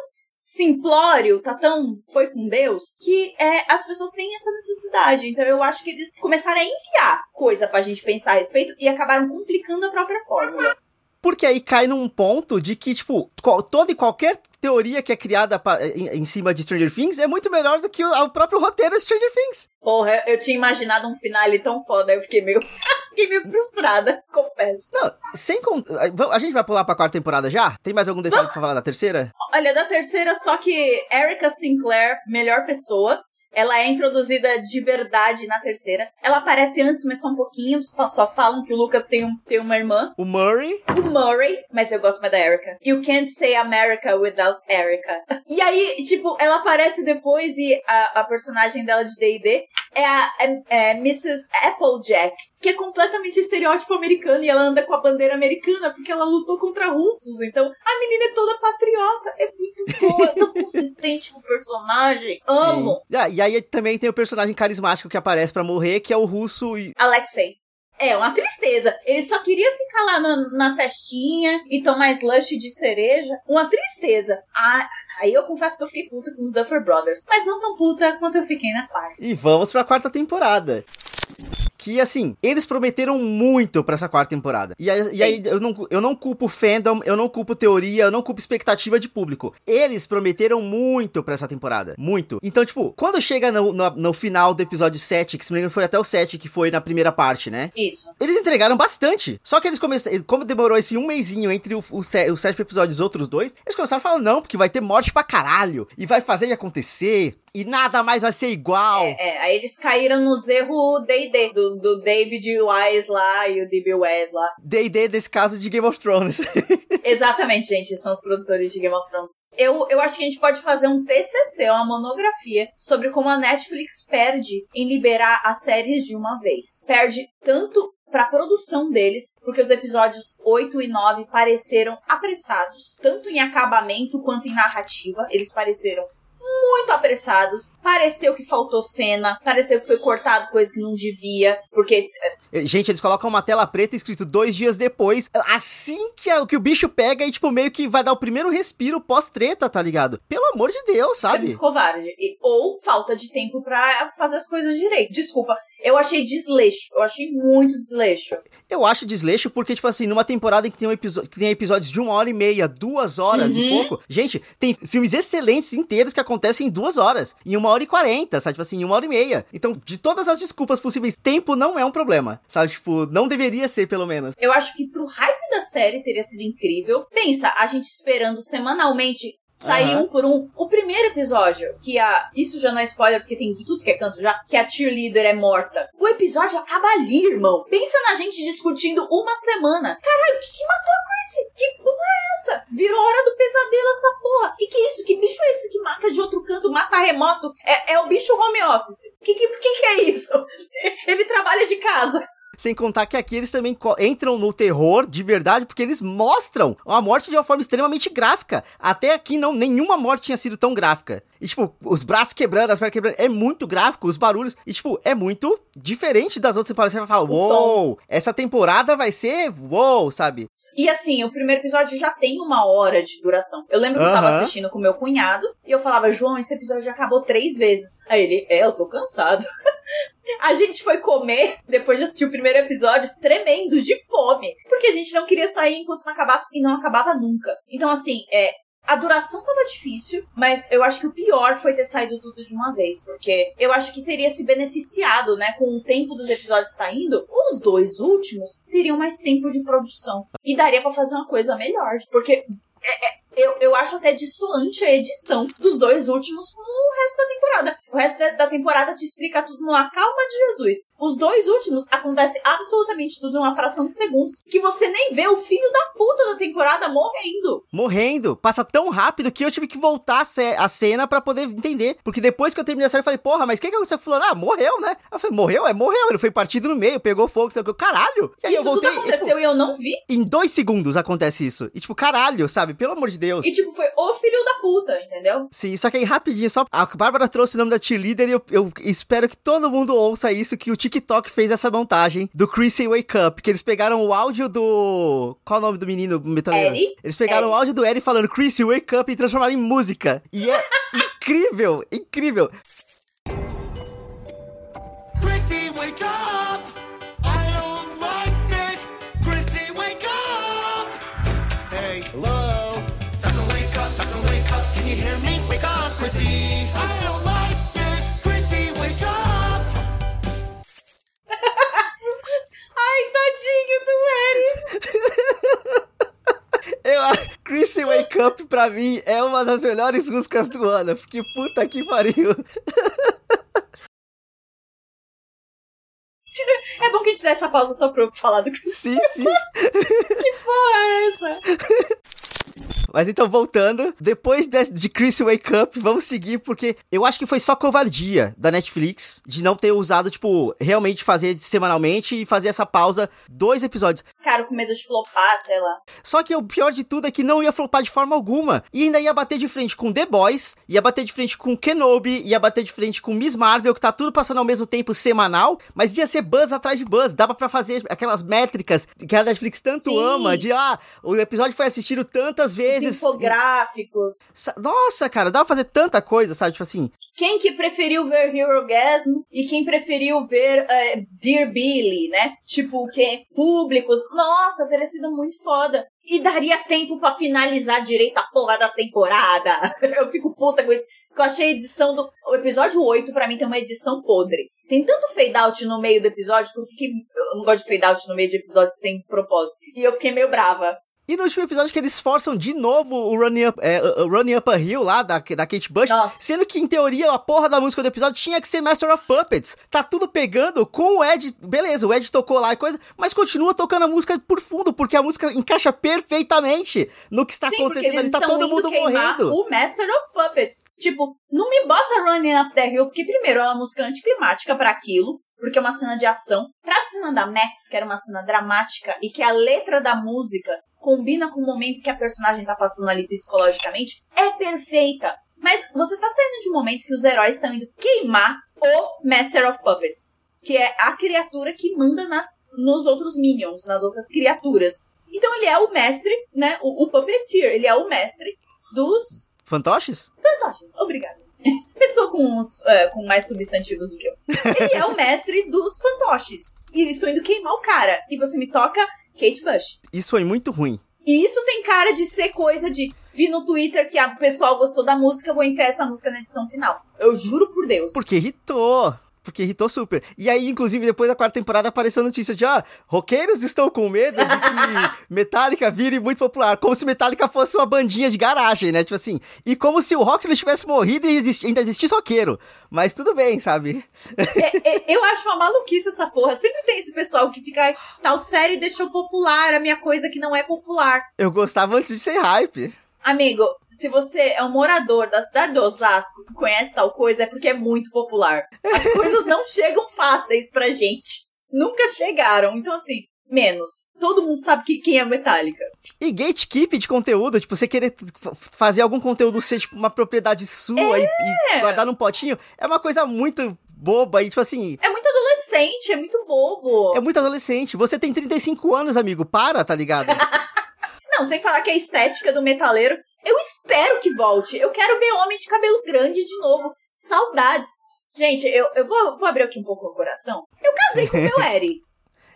Speaker 1: simplório, tá tão foi com Deus, que é, as pessoas têm essa necessidade. Então eu acho que eles começaram a enviar coisa pra gente pensar a respeito e acabaram complicando a própria fórmula.
Speaker 2: Porque aí cai num ponto de que, tipo, toda e qualquer teoria que é criada pa- em, em cima de Stranger Things é muito melhor do que o, o próprio roteiro de Stranger Things.
Speaker 1: Porra, eu tinha imaginado um finale tão foda, eu fiquei meio. (laughs) fiquei meio frustrada, confesso.
Speaker 2: Não, sem con- a- gente vai pular pra quarta temporada já? Tem mais algum detalhe pra falar da terceira?
Speaker 1: Olha, da terceira, só que Erica Sinclair, melhor pessoa. Ela é introduzida de verdade na terceira. Ela aparece antes, mas só um pouquinho. Só, só falam que o Lucas tem, um, tem uma irmã.
Speaker 2: O Murray.
Speaker 1: O Murray, mas eu gosto mais da Erica. You can't say America without Erica. (laughs) E aí, tipo, ela aparece depois e a, a personagem dela de D&D é a é, é Mrs. Applejack, que é completamente estereótipo americano e ela anda com a bandeira americana porque ela lutou contra russos. Então, a menina é toda patriota, é muito boa, é tão (laughs) consistente com o personagem. Amo.
Speaker 2: Ah, e aí também tem o personagem carismático que aparece pra morrer, que é o russo e.
Speaker 1: Alexei. É, uma tristeza. Ele só queria ficar lá na, na festinha e tomar slush de cereja. Uma tristeza. Ah, aí eu confesso que eu fiquei puta com os Duffer Brothers. Mas não tão puta quanto eu fiquei na quarta.
Speaker 2: E vamos pra quarta temporada. Que assim, eles prometeram muito pra essa quarta temporada. E, aí- e aí eu não, eu não culpo fandom, eu não culpo teoria, eu não culpo expectativa de público. Eles prometeram muito pra essa temporada. Muito. Então, tipo, quando chega no, no, no final do episódio 7, que se me engano foi até o 7, que foi na primeira parte, né?
Speaker 1: Isso.
Speaker 2: Eles entregaram bastante. Só que eles começaram. Como demorou esse um mêsinho entre o, o, sé- o sétimo episódio e os outros dois, eles começaram a falar, não, porque vai ter morte pra caralho. E vai fazer de acontecer. E nada mais vai ser igual.
Speaker 1: É, é, aí eles caíram nos erros D&D, do, do David Wise lá e o D.B. Wise lá.
Speaker 2: D&D desse caso de Game of Thrones. (laughs)
Speaker 1: Exatamente, gente, são os produtores de Game of Thrones. Eu, eu acho que a gente pode fazer um TCC, uma monografia, sobre como a Netflix perde em liberar as séries de uma vez. Perde tanto pra produção deles, porque os episódios 8 e 9 pareceram apressados, tanto em acabamento quanto em narrativa. Eles pareceram muito apressados. Pareceu que faltou cena, pareceu que foi cortado coisa que não devia, porque
Speaker 2: Gente, eles colocam uma tela preta escrito dois dias depois, assim que, a- que o bicho pega e, tipo, meio que vai dar o primeiro respiro pós-treta, tá ligado? Pelo amor de Deus,
Speaker 1: Isso é
Speaker 2: sabe?
Speaker 1: muito covarde. Ou falta de tempo pra fazer as coisas direito. Desculpa, eu achei desleixo. Eu achei muito desleixo.
Speaker 2: Eu acho desleixo porque, tipo assim, numa temporada em que tem, um episo- que tem episódios de uma hora e meia, duas horas e
Speaker 1: Uhum.
Speaker 2: pouco. Gente, tem filmes excelentes inteiros que acontecem em duas horas, em uma hora e quarenta, sabe? Tipo assim, em uma hora e meia. Então, de todas as desculpas possíveis, tempo não é um problema, sabe? Tipo, não deveria ser, pelo menos.
Speaker 1: Eu acho que pro hype da série teria sido incrível. Pensa, a gente esperando semanalmente sair
Speaker 2: Aham.
Speaker 1: um por um. O primeiro episódio, que a. Isso já não é spoiler, porque tem tudo que é canto já, que a cheerleader é morta. O episódio acaba ali, irmão. Pensa na gente discutindo uma semana. Caralho, o que, que matou a Chrissy? Que porra é essa? Virou hora do pesadelo essa porra. Que que é isso? Que bicho é esse que mata de outro canto, mata remoto? É, é o bicho home office. Que que, que que é isso? (laughs) Ele trabalha de casa.
Speaker 2: Sem contar que aqui eles também entram no terror de verdade, porque eles mostram a morte de uma forma extremamente gráfica. Até aqui não, nenhuma morte tinha sido tão gráfica. E tipo, os braços quebrando, as pernas quebrando, é muito gráfico, os barulhos. E tipo, é muito diferente das outras temporadas. Você vai falar, uou, essa temporada vai ser uou, sabe?
Speaker 1: E assim, o primeiro episódio já tem uma hora de duração. Eu lembro que eu tava assistindo com meu cunhado e eu falava, João, esse episódio já acabou três vezes. Aí ele, é, eu tô cansado. (laughs) A gente foi comer, depois de assistir o primeiro episódio, tremendo de fome. Porque a gente não queria sair enquanto não acabasse e não acabava nunca. Então, assim, é. A duração tava difícil, mas eu acho que o pior foi ter saído tudo de uma vez, porque eu acho que teria se beneficiado, né, com o tempo dos episódios saindo. Os dois últimos teriam mais tempo de produção e daria pra fazer uma coisa melhor, porque é- é- eu, eu acho até distoante a edição dos dois últimos com o resto da temporada. O resto da, da temporada te explica tudo numa calma de Jesus. Os dois últimos acontece absolutamente tudo numa fração de segundos que você nem vê o filho da puta da temporada morrendo.
Speaker 2: Morrendo. Passa tão rápido que eu tive que voltar a, ce- a cena pra poder entender. Porque depois que eu terminei a série, eu falei, porra, mas o que, que aconteceu fulano? Ah, morreu, né? Eu falei, morreu? É, morreu. Ele foi partido no meio, pegou fogo, o que. Caralho! E aí
Speaker 1: Isso
Speaker 2: eu voltei.
Speaker 1: tudo
Speaker 2: e, tipo,
Speaker 1: aconteceu e eu não vi.
Speaker 2: Em dois segundos acontece isso. E tipo, caralho, sabe? Pelo amor de Deus.
Speaker 1: E tipo, foi o filho da puta, entendeu?
Speaker 2: Sim, só que aí rapidinho, só a Bárbara trouxe o nome da cheerleader e eu, eu espero que todo mundo ouça isso, que o TikTok fez essa montagem do Chrissy Wake Up, que eles pegaram o áudio do... Qual é o nome do menino metaleiro?
Speaker 1: Eri?
Speaker 2: Eles pegaram
Speaker 1: Eri.
Speaker 2: o áudio do Eri falando Chrissy Wake Up e transformaram em música. E é (laughs) incrível, incrível.
Speaker 1: Tadinho do Eri. (laughs)
Speaker 2: Eu, a Chrissy Wake Up pra mim é uma das melhores músicas do ano. Que puta que pariu.
Speaker 1: É bom que a gente dê essa pausa só pra eu falar do que
Speaker 2: Sim, sim. (laughs)
Speaker 1: porra é essa? (laughs)
Speaker 2: Mas então, voltando, depois de, de Chris Wake Up, vamos seguir, porque eu acho que foi só covardia da Netflix de não ter usado, tipo, realmente fazer semanalmente e fazer essa pausa dois episódios.
Speaker 1: Cara, com medo de flopar, sei lá.
Speaker 2: Só que o pior de tudo é que não ia flopar de forma alguma. E ainda ia bater de frente com The Boys, ia bater de frente com Kenobi, ia bater de frente com Miss Marvel, que tá tudo passando ao mesmo tempo semanal, mas ia ser buzz atrás de buzz. Dava pra fazer aquelas métricas que a Netflix tanto
Speaker 1: Sim.
Speaker 2: ama, de ah, o episódio foi assistido tantas
Speaker 1: Os
Speaker 2: vezes.
Speaker 1: infográficos.
Speaker 2: Sa- Nossa, cara, dá pra fazer tanta coisa, sabe? Tipo assim,
Speaker 1: Quem que preferiu ver Hero Gasm e quem preferiu ver é, Dear Billy, né? Tipo, que públicos. Nossa, teria sido muito foda. E daria tempo pra finalizar direito a porra da temporada. (laughs) Eu fico puta com isso. Porque eu achei a edição do. O episódio 8, pra mim, tem uma edição podre. Tem tanto fade out no meio do episódio que eu fiquei. Eu não gosto de fade out no meio de episódio sem propósito. E eu fiquei meio brava.
Speaker 2: E no último episódio que eles forçam de novo o Running Up, é, Running Up a Hill lá da, da Kate Bush,
Speaker 1: Nossa.
Speaker 2: sendo que em teoria a porra da música do episódio tinha que ser Master of Puppets. Tá tudo pegando com o Ed, beleza, o Ed tocou lá e coisa, mas continua tocando a música por fundo, porque a música encaixa perfeitamente no que está
Speaker 1: Sim,
Speaker 2: acontecendo ali, tá todo mundo morrendo.
Speaker 1: o Master of Puppets. Tipo, não me bota Running Up the Hill, porque primeiro é uma música anticlimática pra aquilo, porque é uma cena de ação. Pra cena da Max, que era uma cena dramática, e que a letra da música combina com o momento que a personagem tá passando ali psicologicamente, é perfeita. Mas você tá saindo de um momento que os heróis estão indo queimar o Master of Puppets, que é a criatura que manda nas, nos outros minions, nas outras criaturas. Então ele é o mestre, né? O, o puppeteer, ele é o mestre dos
Speaker 2: Fantoches?
Speaker 1: fantoches. Obrigada. (laughs) Pessoa com, uns, é, com mais substantivos do que eu. Ele é o mestre dos fantoches. E eles estão indo queimar o cara. E você me toca Kate Bush.
Speaker 2: Isso foi muito ruim.
Speaker 1: E isso tem cara de ser coisa de vi no Twitter que o pessoal gostou da música, vou enfiar essa música na edição final. Eu juro por Deus.
Speaker 2: Porque irritou. Porque irritou super. E aí, inclusive, depois da quarta temporada apareceu a notícia de, ah, roqueiros estão com medo de que (laughs) Metallica vire muito popular. Como se Metallica fosse uma bandinha de garagem, né? Tipo assim. E como se o rock não tivesse morrido e existi- ainda existisse roqueiro. Mas tudo bem, sabe?
Speaker 1: É, é, eu acho uma maluquice essa porra. Sempre tem esse pessoal que fica "Ai, tal série deixou popular a minha coisa que não é popular.
Speaker 2: Eu gostava antes de ser hype.
Speaker 1: Amigo, se você é um morador da cidade de Osasco e conhece tal coisa, é porque é muito popular. As (laughs) coisas não chegam fáceis pra gente. Nunca chegaram. Então, assim, menos. Todo mundo sabe que, quem é Metallica.
Speaker 2: E gatekeep de conteúdo, tipo, você querer fazer algum conteúdo ser, tipo, uma propriedade sua e, e guardar num potinho, é uma coisa muito boba e, tipo assim,
Speaker 1: É muito adolescente, é muito bobo.
Speaker 2: é muito adolescente. Você tem 35 anos, amigo, para, tá ligado? (laughs)
Speaker 1: Não, sem falar que a estética do metaleiro, eu espero que volte. Eu quero ver homem de cabelo grande de novo. Saudades. Gente, eu, eu vou, vou abrir aqui um pouco o coração. Eu casei com o meu (laughs) Eri.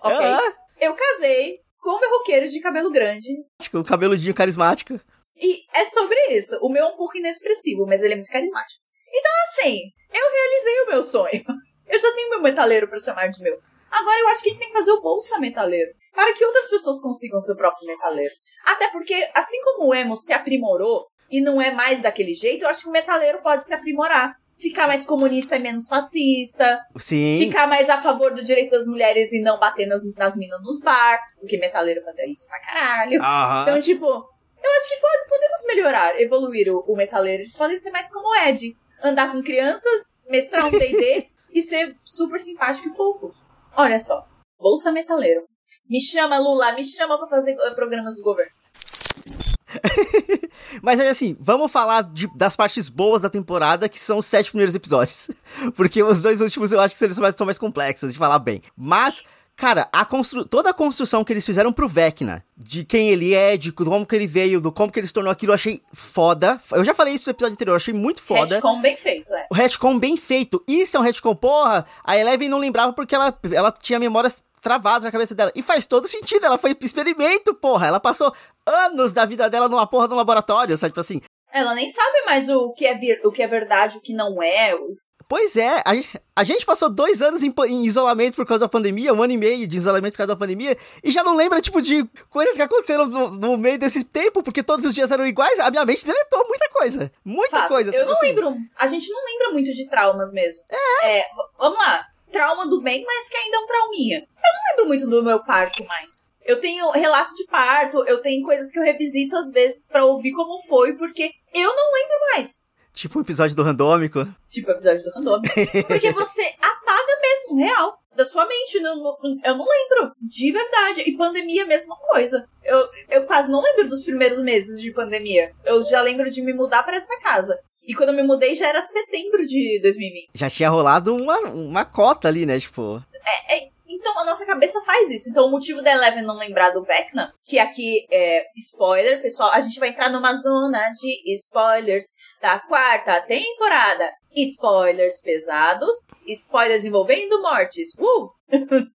Speaker 1: Ok?
Speaker 2: Ah,
Speaker 1: Eu casei com o meu roqueiro de cabelo grande.
Speaker 2: o cabeludinho carismático.
Speaker 1: E é sobre isso. O meu é um pouco inexpressivo, mas ele é muito carismático. Então, assim, eu realizei o meu sonho. (laughs) Eu já tenho meu metaleiro pra chamar de meu. Agora eu acho que a gente tem que fazer o bolsa metaleiro. Para que outras pessoas consigam seu próprio metaleiro. Até porque, assim como o emo se aprimorou e não é mais daquele jeito, eu acho que o metaleiro pode se aprimorar. Ficar mais comunista e menos fascista.
Speaker 2: Sim.
Speaker 1: Ficar mais a favor do direito das mulheres e não bater nas, nas minas nos bar. Porque metaleiro fazia isso pra caralho.
Speaker 2: Aham.
Speaker 1: Então, tipo, eu acho que pode- podemos melhorar, evoluir o, o metaleiro. Eles podem ser mais como o Ed. Andar com crianças, mestrar um D&D (laughs) e ser super simpático e fofo. Olha só. Bolsa metaleiro. Me chama, Lula, me chama pra fazer eh, programas do governo. (laughs)
Speaker 2: Mas aí, assim, vamos falar de- das partes boas da temporada, que são os sete primeiros episódios. (laughs) Porque os dois últimos eu acho que eles mais- são mais complexos de falar bem. Mas, cara, a constru... toda a construção que eles fizeram pro Vecna, de quem ele é, de como que ele veio, do como que ele se tornou aquilo, eu achei foda. Eu já falei isso no episódio anterior, eu achei muito foda.
Speaker 1: Retcon bem feito, é.
Speaker 2: O retcon bem feito. Isso é um retcon, porra. A Eleven não lembrava porque ela, ela tinha memórias travadas na cabeça dela. E faz todo sentido, ela foi experimento, porra. Ela passou anos da vida dela numa porra de um laboratório, sabe? Tipo assim.
Speaker 1: Ela nem sabe mais o que é, vir, o que é verdade, o que não é. o-
Speaker 2: Pois é, a gente, a gente passou dois anos em, em isolamento por causa da pandemia, um ano e meio de isolamento por causa da pandemia, e já não lembra, tipo, de coisas que aconteceram no, no meio desse tempo, porque todos os dias eram iguais. A minha mente deletou muita coisa. Muita
Speaker 1: Fato.
Speaker 2: coisa.
Speaker 1: Eu
Speaker 2: sabe
Speaker 1: não
Speaker 2: assim?
Speaker 1: lembro. A gente não lembra muito de traumas mesmo. É. v- vamos lá. Trauma do bem, mas que ainda é um trauminha. Eu não lembro muito do meu parto mais. Eu tenho relato de parto, eu tenho coisas que eu revisito às vezes pra ouvir como foi, porque eu não lembro mais.
Speaker 2: Tipo o episódio do randômico.
Speaker 1: Tipo o episódio do random. Porque você (laughs) apaga mesmo, real, da sua mente. Não, não- eu não lembro, de verdade. E pandemia, mesma coisa. Eu, eu quase não lembro dos primeiros meses de pandemia. Eu já lembro de me mudar pra essa casa. E quando eu me mudei já era setembro de 2020.
Speaker 2: Já tinha rolado uma, uma cota ali, né? Tipo.
Speaker 1: Então a nossa cabeça faz isso. Então o motivo da Eleven não lembrar do Vecna, que aqui é spoiler, pessoal, a gente vai entrar numa zona de spoilers da quarta temporada. Spoilers pesados, spoilers envolvendo mortes. Uh! (laughs)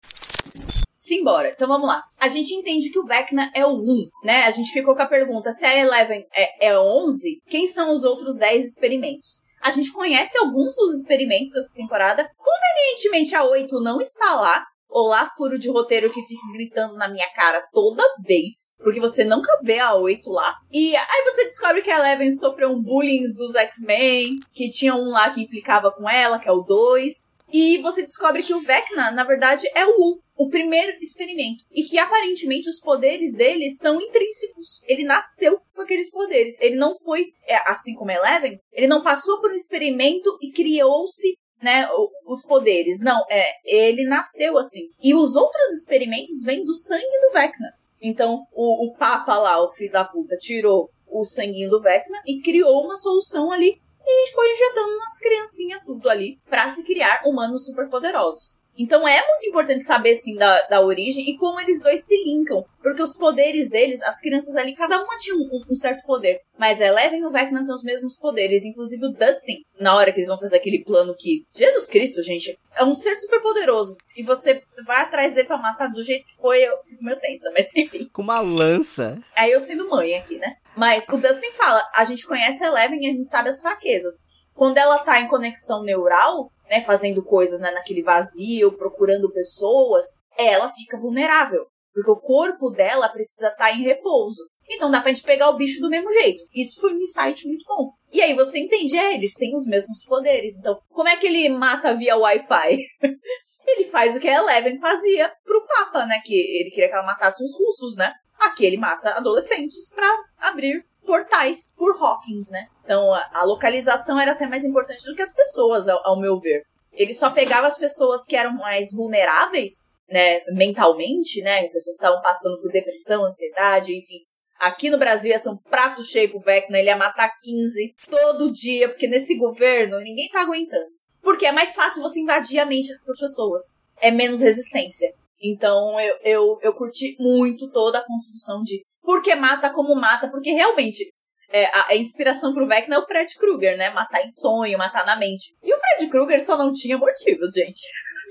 Speaker 1: Simbora. Então vamos lá. A gente entende que o Vecna é o 1, né? A gente ficou com a pergunta: se a Eleven é, é 11, quem são os outros 10 experimentos? A gente conhece alguns dos experimentos dessa temporada. Convenientemente, a 8 não está lá. Olá, furo de roteiro que fica gritando na minha cara toda vez, porque você nunca vê a 8 lá. E aí você descobre que a Eleven sofreu um bullying dos X-Men, que tinha um lá que implicava com ela, que é o 2. E você descobre que o Vecna, na verdade, é o U, o primeiro experimento. E que aparentemente os poderes dele são intrínsecos. Ele nasceu com aqueles poderes. Ele não foi, é, assim como Eleven, ele não passou por um experimento e criou-se né, os poderes. Não, é, ele nasceu assim. E os outros experimentos vêm do sangue do Vecna. Então, o, o Papa lá, o filho da puta, tirou o sanguinho do Vecna e criou uma solução ali e foi injetando nas criancinhas tudo ali pra se criar humanos superpoderosos. Então é muito importante saber, sim, da, da origem e como eles dois se linkam. Porque os poderes deles, as crianças ali, cada uma tinha um, um certo poder. Mas a Eleven e o Vecna têm os mesmos poderes. Inclusive o Dustin, na hora que eles vão fazer aquele plano que... Jesus Cristo, gente, é um ser super poderoso. E você vai atrás dele pra matar do jeito que foi, eu fico meio tensa. Mas (laughs) enfim.
Speaker 2: Com uma lança.
Speaker 1: Aí eu sendo mãe aqui, né? Mas o Dustin fala, a gente conhece a Eleven e a gente sabe as fraquezas. Quando ela tá em conexão neural, né, fazendo coisas né, naquele vazio, procurando pessoas, ela fica vulnerável. Porque o corpo dela precisa estar em repouso. Então dá pra gente pegar o bicho do mesmo jeito. Isso foi um insight muito bom. E aí você entende, é, eles têm os mesmos poderes. Então, como é que ele mata via Wi-Fi? (laughs) ele faz o que a Eleven fazia pro Papa, né? Que ele queria que ela matasse os russos, né? Aqui ele mata adolescentes pra abrir portais por Hawkins, né? Então a, a localização era até mais importante do que as pessoas, ao, ao meu ver. Ele só pegava as pessoas que eram mais vulneráveis, né, mentalmente, né? Pessoas que estavam passando por depressão, ansiedade, enfim. Aqui no Brasil ia ser um prato cheio pro Vecna, ele ia matar 15 todo dia, porque nesse governo ninguém tá aguentando. Porque é mais fácil você invadir a mente dessas pessoas. É menos resistência. Então eu, eu, eu curti muito toda a construção de por que mata como mata, porque realmente é, a, a inspiração pro Vecna é o Fred Krueger, né? Matar em sonho, matar na mente. E o Fred Krueger só não tinha motivos, gente.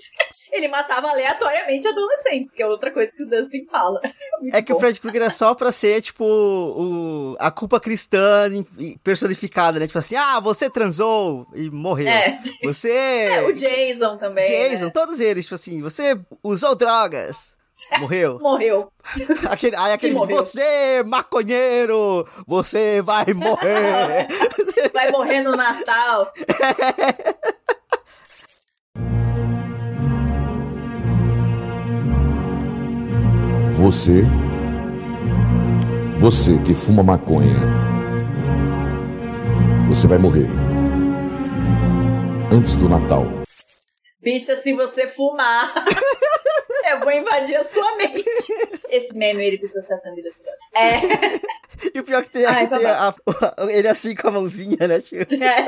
Speaker 1: (laughs) Ele matava aleatoriamente adolescentes, que é outra coisa que o Dustin fala. Muito
Speaker 2: É que o
Speaker 1: bom.
Speaker 2: Fred Krueger é só pra ser, tipo, o, a culpa cristã personificada, né? Tipo assim, ah, você transou e morreu.
Speaker 1: É,
Speaker 2: Você.
Speaker 1: é, o Jason também.
Speaker 2: Jason,
Speaker 1: né?
Speaker 2: todos eles, tipo assim, você usou drogas. (laughs) Morreu.
Speaker 1: Morreu.
Speaker 2: Aquele, aí aquele,
Speaker 1: morreu.
Speaker 2: você, maconheiro, você vai morrer. (laughs)
Speaker 1: Vai morrer no Natal.
Speaker 4: Você, você que fuma maconha, você vai morrer antes do Natal.
Speaker 1: Bicha, se você fumar, (laughs) eu vou invadir a sua mente. (laughs) Esse meme, ele precisa ser atendido episódio. É. (laughs)
Speaker 2: e o pior que tem,
Speaker 1: Ai,
Speaker 2: tem a- a- ele assim com a mãozinha, né? Tipo, (laughs)
Speaker 1: É.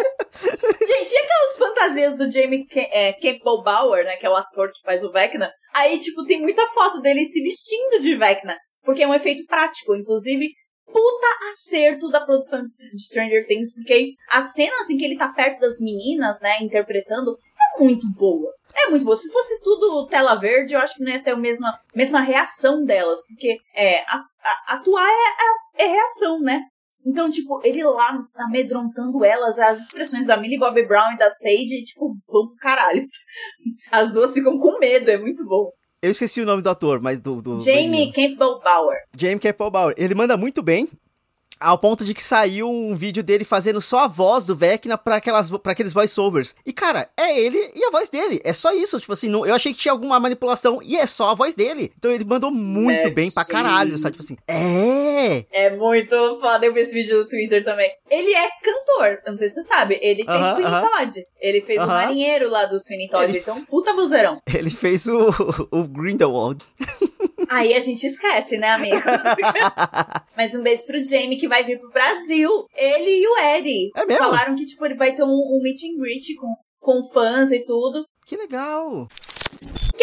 Speaker 1: Gente, e aquelas fantasias do Jamie é, Campbell Bauer, né? Que é o ator que faz o Vecna. Aí, tipo, tem muita foto dele se vestindo de Vecna. Porque é um efeito prático. Inclusive, puta acerto da produção de Str- de Stranger Things. Porque as cenas em que ele tá perto das meninas, né? Interpretando, é muito boa. É muito boa. Se fosse tudo tela verde, eu acho que não ia ter a mesma, mesma reação delas. Porque é, a- a- atuar é, é, é reação, né? Então, tipo, ele lá amedrontando elas, as expressões da Millie Bobby Brown e da Sage, tipo, vão pro caralho. (laughs) As duas ficam com medo, é muito bom.
Speaker 2: eu esqueci o nome do ator, mas do. do
Speaker 1: Jamie Campbell Bauer.
Speaker 2: Jamie Campbell Bauer. Ele manda muito bem. Ao ponto de que saiu um vídeo dele fazendo só a voz do Vecna pra, aquelas, pra aqueles voiceovers. E, cara, é ele e a voz dele. É só isso. Tipo assim, não- eu achei que tinha alguma manipulação e é só a voz dele. Então ele mandou muito
Speaker 1: É,
Speaker 2: bem pra
Speaker 1: sim.
Speaker 2: caralho, sabe? Tipo assim, é.
Speaker 1: É muito foda, eu vi esse vídeo no Twitter também. Ele é cantor, eu não sei se você sabe, ele fez
Speaker 2: Aham,
Speaker 1: Sweeney
Speaker 2: aham.
Speaker 1: Todd. Ele fez o
Speaker 2: Aham.
Speaker 1: marinheiro lá do Sweeney Todd,
Speaker 2: Ele-
Speaker 1: então puta vozeirão. (laughs)
Speaker 2: Ele fez o, o Grindelwald. (laughs)
Speaker 1: Aí a gente esquece, né, amigo? (laughs) Mas um beijo pro Jamie que vai vir pro Brasil. Ele e o Eddie.
Speaker 2: É mesmo?
Speaker 1: Falaram que, tipo, ele vai ter um, um meet and greet com, com fãs e tudo.
Speaker 2: Que legal.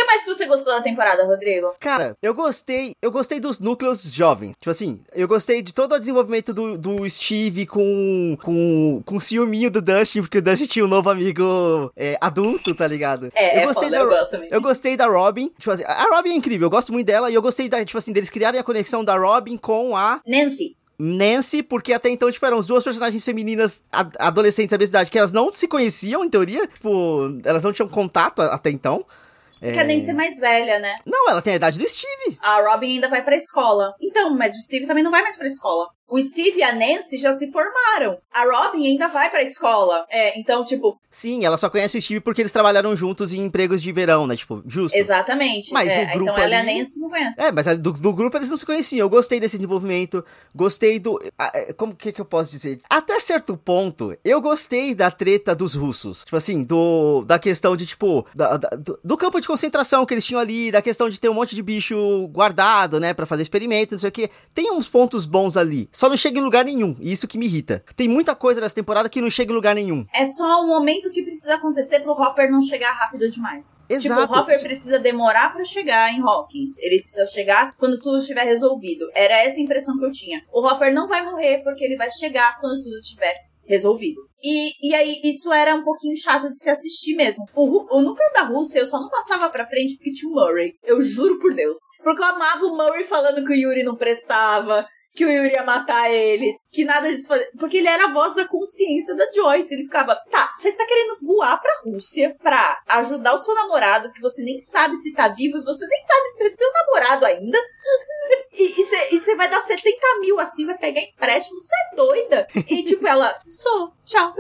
Speaker 1: O que mais que você gostou da temporada, Rodrigo?
Speaker 2: Cara, eu gostei, eu gostei dos núcleos jovens. Tipo assim, eu gostei de todo o desenvolvimento do, do Steve com, com, com o ciúminho do Dustin, porque o Dustin tinha um novo amigo é, adulto, tá ligado?
Speaker 1: É,
Speaker 2: eu
Speaker 1: é
Speaker 2: gostei
Speaker 1: foda,
Speaker 2: da,
Speaker 1: eu gosto.
Speaker 2: Eu gostei da Robin. Tipo assim, a Robin é incrível, eu gosto muito dela. E eu gostei, da, tipo assim, deles criarem a conexão da Robin com a
Speaker 1: Nancy.
Speaker 2: Nancy, porque até então, tipo, eram as duas personagens femininas ad- adolescentes da mesma idade, que elas não se conheciam, em teoria. Tipo, elas não tinham contato até então.
Speaker 1: Porque a Nancy é mais velha, né?
Speaker 2: Não, ela tem a idade do Steve.
Speaker 1: A Robin ainda vai pra escola. Então, mas o Steve também não vai mais pra escola. O Steve e a Nancy já se formaram. A Robin ainda vai pra escola. É, então, tipo,
Speaker 2: Sim, ela só conhece o Steve porque eles trabalharam juntos em empregos de verão, né? Tipo, justo.
Speaker 1: exatamente.
Speaker 2: Mas
Speaker 1: é,
Speaker 2: o grupo
Speaker 1: Então ela e a
Speaker 2: ali-
Speaker 1: Nancy não conhecem.
Speaker 2: É, mas do, do grupo eles não se conheciam. Eu gostei desse desenvolvimento, gostei do. é, Como que, que eu posso dizer? Até certo ponto, eu gostei da treta dos russos. Tipo assim, do da questão de, tipo, da- da- do, do campo de concentração que eles tinham ali, da questão de ter um monte de bicho guardado, né, Pra fazer experimento, não sei o que. Tem uns pontos bons ali. Só não chega em lugar nenhum. E isso que me irrita. Tem muita coisa nessa temporada que não chega em lugar nenhum.
Speaker 1: É só o momento que precisa acontecer pro Hopper não chegar rápido demais.
Speaker 2: Exato.
Speaker 1: Tipo, o Hopper precisa demorar pra chegar em Hawkins. Ele precisa chegar quando tudo estiver resolvido. Era essa a impressão que eu tinha. O Hopper não vai morrer porque ele vai chegar quando tudo estiver resolvido. E, e aí, isso era um pouquinho chato de se assistir mesmo. O, o núcleo da Rússia eu só não passava pra frente porque tinha o Murray. Eu juro por Deus. Porque eu amava o Murray falando que o Yuri não prestava. Que o Yuri ia matar eles, que nada disso fazia. Porque ele era a voz da consciência da Joyce. Ele ficava, tá, você tá querendo voar pra Rússia pra ajudar o seu namorado, que você nem sabe se tá vivo e você nem sabe se é seu namorado ainda. E você vai dar 70 mil assim, vai pegar empréstimo, você é doida. E tipo, ela, sou, tchau.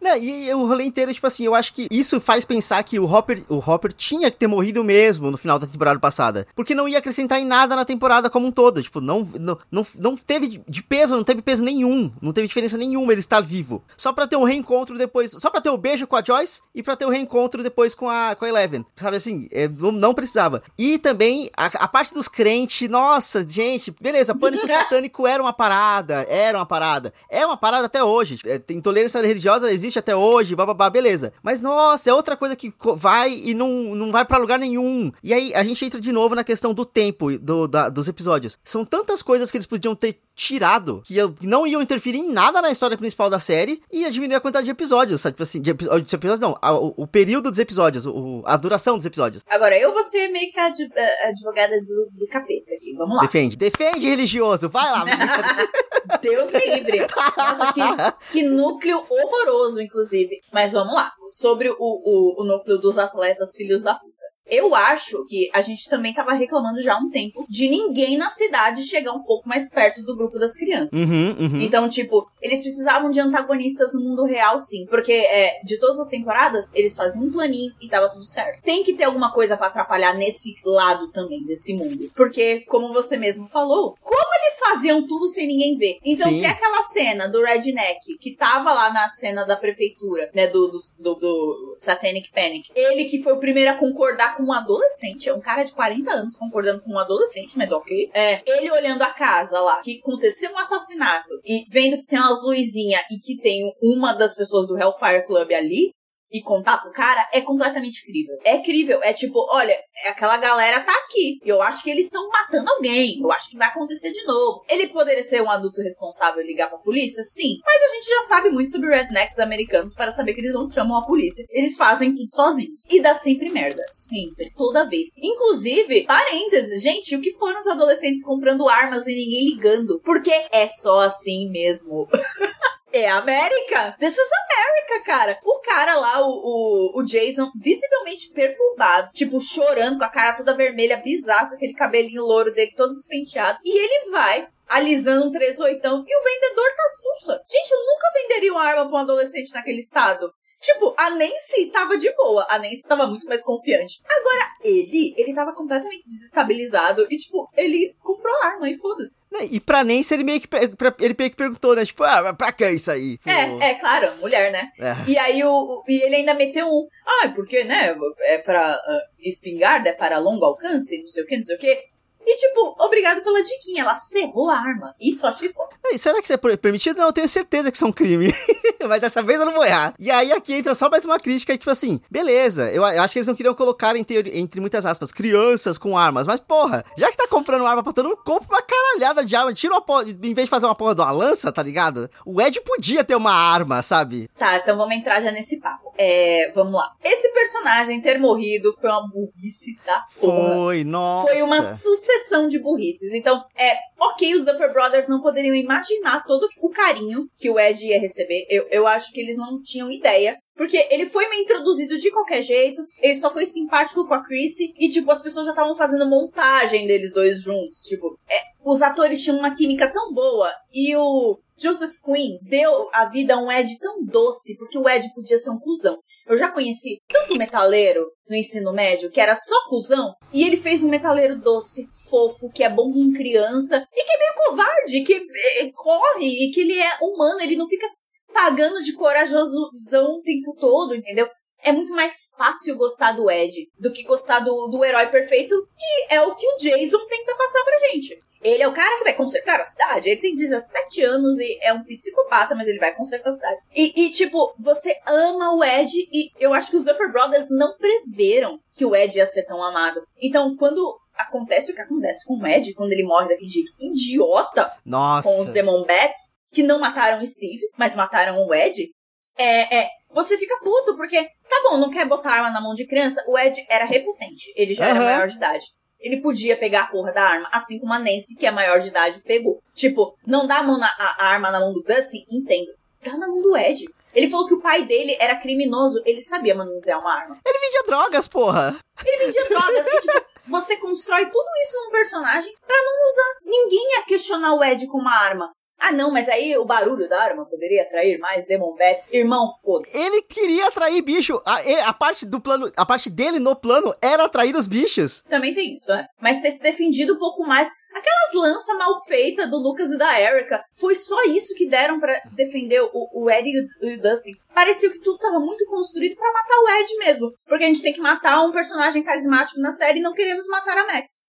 Speaker 2: Né, e o rolê inteiro, tipo assim, eu acho que isso faz pensar que o Hopper, o Hopper tinha que ter morrido mesmo no final da temporada passada. Porque não ia acrescentar em nada na temporada como um todo. Tipo, não, não, não, não teve de- peso, não teve peso nenhum. Não teve diferença nenhuma ele estar vivo. Só pra ter um reencontro depois. Só pra ter o beijo com a Joyce e pra ter o reencontro depois com a, com a Eleven. Sabe assim? é, não, não precisava. E também a, a parte dos crentes, nossa, gente, beleza, pânico (laughs) satânico era uma parada, era uma parada. É uma parada até hoje. É, tem intolerância religiosa, existe até hoje, bababá, beleza. Mas nossa, é outra coisa que vai e não, não vai pra lugar nenhum. E aí a gente entra de novo na questão do tempo do, da- dos episódios. São tantas coisas que eles podiam ter tirado que eu- não iam interferir em nada na história principal da série e ia diminuir a quantidade de episódios, sabe? Tipo assim, de, epi- de episódios não, a- o, o período dos episódios, o- a duração dos episódios.
Speaker 1: Agora, eu vou ser meio que a adv- a advogada do, do capeta aqui. Vamos lá.
Speaker 2: Defende, defende religioso, vai lá. (laughs)
Speaker 1: Deus me livre. Nossa, que, que núcleo horroroso, inclusive. Mas vamos lá. Sobre o, o, o núcleo dos atletas filhos da puta. Eu acho que a gente também tava reclamando já há um tempo de ninguém na cidade chegar um pouco mais perto do grupo das crianças.
Speaker 2: Uhum, uhum.
Speaker 1: Então, tipo, eles precisavam de antagonistas no mundo real, sim. Porque é, de todas as temporadas, eles faziam um planinho e dava tudo certo. Tem que ter alguma coisa pra atrapalhar nesse lado também, desse mundo. Porque, como você mesmo falou, como eles faziam tudo sem ninguém ver? Então,
Speaker 2: Sim.
Speaker 1: tem aquela cena do Redneck, que tava lá na cena da prefeitura, né, do, do, do, do Satanic Panic. Ele que foi o primeiro a concordar com um adolescente, é um cara de 40 anos concordando com um adolescente, mas ok. É, ele olhando a casa lá, que aconteceu um assassinato, e vendo que tem umas luzinhas e que tem uma das pessoas do Hellfire Club ali, e contar pro cara é completamente crível. É crível. É tipo, olha, aquela galera tá aqui. Eu acho que eles estão matando alguém. Eu acho que vai acontecer de novo. Ele poderia ser um adulto responsável e ligar pra polícia? Sim. Mas a gente já sabe muito sobre rednecks americanos para saber que eles não chamam a polícia. Eles fazem tudo sozinhos. E dá sempre merda. Sempre. Toda vez. Inclusive, parênteses, gente, o que foram os adolescentes comprando armas e ninguém ligando? Porque é só assim mesmo. (laughs) É América! This is America, cara! O cara lá, o, o, o Jason, visivelmente perturbado, tipo, chorando, com a cara toda vermelha, bizarro, com aquele cabelinho louro dele todo despenteado. E ele vai alisando um 38 e o vendedor tá sussa. Gente, eu nunca venderia uma arma pra um adolescente naquele estado. Tipo, a Nancy tava de boa. A Nancy tava muito mais confiante. Agora, ele, ele tava completamente desestabilizado. E, tipo, ele comprou a arma e foda-se.
Speaker 2: Né, E pra Nancy ele meio que, pra- ele meio que perguntou, né? Tipo, ah, pra que isso aí? Tipo,
Speaker 1: É, é, claro, mulher, né?
Speaker 2: é.
Speaker 1: E aí o, e ele ainda meteu um. Ah, porque, né? É pra ah, espingarda, é para longo alcance, não sei o que, não sei o que. E tipo, obrigado pela diquinha. Ela cerrou a arma. Isso eu achei foda.
Speaker 2: E será que isso é per- permitido? Não, eu tenho certeza que isso é um crime. (laughs) Mas dessa vez eu não vou errar. E aí aqui entra só mais uma crítica, tipo assim, beleza, eu, eu acho que eles não queriam colocar, teori- entre muitas aspas, crianças com armas. Mas, porra, já que tá comprando arma pra todo mundo, compra uma caralhada de arma. Tira uma porra, em vez de fazer uma porra de uma lança, tá ligado? O Ed podia ter uma arma, sabe?
Speaker 1: Tá, então vamos entrar já nesse papo. É, vamos lá. Esse personagem ter morrido foi uma burrice da porra.
Speaker 2: Foi, nossa.
Speaker 1: Foi uma sucessão sucessão de burrices. Então, é ok, os Duffer Brothers não poderiam imaginar todo o carinho que o Ed ia receber. Eu, eu acho que eles não tinham ideia. Porque ele foi meio introduzido de qualquer jeito, ele só foi simpático com a Chrissy, e, tipo, as pessoas já estavam fazendo montagem deles dois juntos. Tipo, é, os atores tinham uma química tão boa, e o Joseph Quinn deu a vida a um Ed tão doce, porque o Ed podia ser um cuzão. Eu já conheci tanto metaleiro no ensino médio que era só cuzão, e ele fez um metaleiro doce, fofo, que é bom com criança, e que é meio covarde, que eh, corre, e que ele é humano, ele não fica pagando de corajosão o tempo todo, entendeu? É muito mais fácil gostar do Ed do que gostar do, do herói perfeito, que é o que o Jason tenta passar pra gente. Ele é o cara que vai consertar a cidade. Ele tem 17 anos e é um psicopata, mas ele vai consertar a cidade. E, e, tipo, você ama o Ed e eu acho que os Duffer Brothers não preveram que o Ed ia ser tão amado. Então, quando acontece o que acontece com o Ed, quando ele morre daquele jeito idiota
Speaker 2: Nossa.
Speaker 1: com os Demon Bats, que não mataram o Steve, mas mataram o Ed, é, é, você fica puto, porque, tá bom, não quer botar arma na mão de criança, o Ed era repotente, ele já era
Speaker 2: Aham.
Speaker 1: maior de idade. Ele podia pegar a porra da arma, assim como a Nancy, que é maior de idade, pegou. Tipo, não dá a, mão na, a, a arma na mão do Dustin, entendo. Dá na mão do Ed. Ele falou que o pai dele era criminoso, ele sabia manusear uma arma.
Speaker 2: Ele vendia drogas, porra.
Speaker 1: Ele vendia drogas. e, tipo, você constrói tudo isso num personagem pra não usar. Ninguém ia questionar o Ed com uma arma. Ah, não, mas aí o barulho da arma poderia atrair mais Demon Bats. Irmão, foda-se.
Speaker 2: Ele queria atrair bicho. A, a parte do plano, a parte dele no plano era atrair os bichos.
Speaker 1: Também tem isso, é. Mas ter se defendido um pouco mais. Aquelas lanças mal feitas do Lucas e da Erika, foi só isso que deram pra defender o, o Ed e o, e o Dustin. Parecia que tudo tava muito construído pra matar o Ed mesmo. Porque a gente tem que matar um personagem carismático na série e não queremos matar a Max.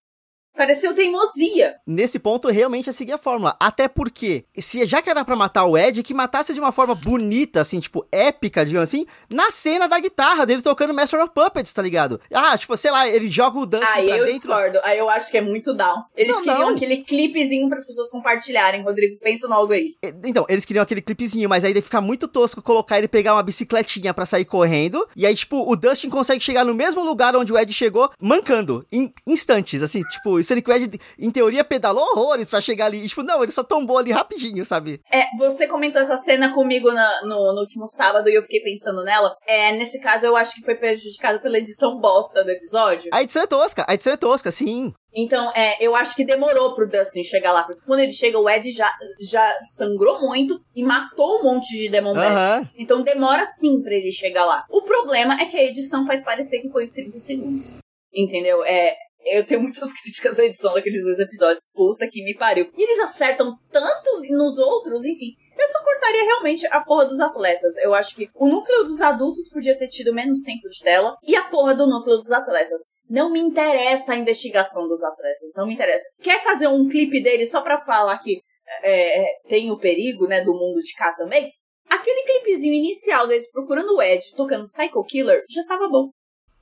Speaker 1: Pareceu teimosia.
Speaker 2: Nesse ponto, realmente ia seguir a fórmula. Até porque, se já que era pra matar o Ed, que matasse de uma forma bonita, assim, tipo, épica, digamos assim, na cena da guitarra dele tocando Master of Puppets, tá ligado? Ah, tipo, sei lá, ele joga o Dustin
Speaker 1: Aí
Speaker 2: pra
Speaker 1: eu
Speaker 2: dentro.
Speaker 1: discordo. Aí eu acho que é muito down. Eles
Speaker 2: Não,
Speaker 1: queriam
Speaker 2: não.
Speaker 1: aquele clipezinho para as pessoas compartilharem. Rodrigo, pensa no algoritmo.
Speaker 2: Então, eles queriam aquele clipezinho, mas aí ia ficar muito tosco colocar ele pegar uma bicicletinha pra sair correndo. E aí, tipo, o Dustin consegue chegar no mesmo lugar onde o Ed chegou, mancando, em instantes, assim, tipo, o Ed, em teoria, pedalou horrores pra chegar ali. E, tipo, não, ele só tombou ali rapidinho, sabe?
Speaker 1: É, você comentou essa cena comigo na- no, no último sábado e eu fiquei pensando nela. É, nesse caso, eu acho que foi prejudicado pela edição bosta do episódio.
Speaker 2: A edição é tosca, a edição é tosca, sim.
Speaker 1: Então, é, eu acho que demorou pro Dustin chegar lá. Porque quando ele chega, o Ed já, já sangrou muito e matou um monte de Demon.
Speaker 2: Aham.
Speaker 1: Então demora sim pra ele chegar lá. O problema é que a edição faz parecer que foi 30 segundos. Entendeu? É. Eu tenho muitas (laughs) críticas à edição daqueles dois episódios. Puta que me pariu. E eles acertam tanto nos outros, enfim. Eu só cortaria realmente a porra dos atletas. Eu acho que o núcleo dos adultos podia ter tido menos tempo de tela. E a porra do núcleo dos atletas. Não me interessa a investigação dos atletas. Não me interessa. Quer fazer um clipe dele só pra falar que é, tem o perigo, né, do mundo de cá também? Aquele clipezinho inicial deles procurando o Ed tocando Psycho Killer já tava bom.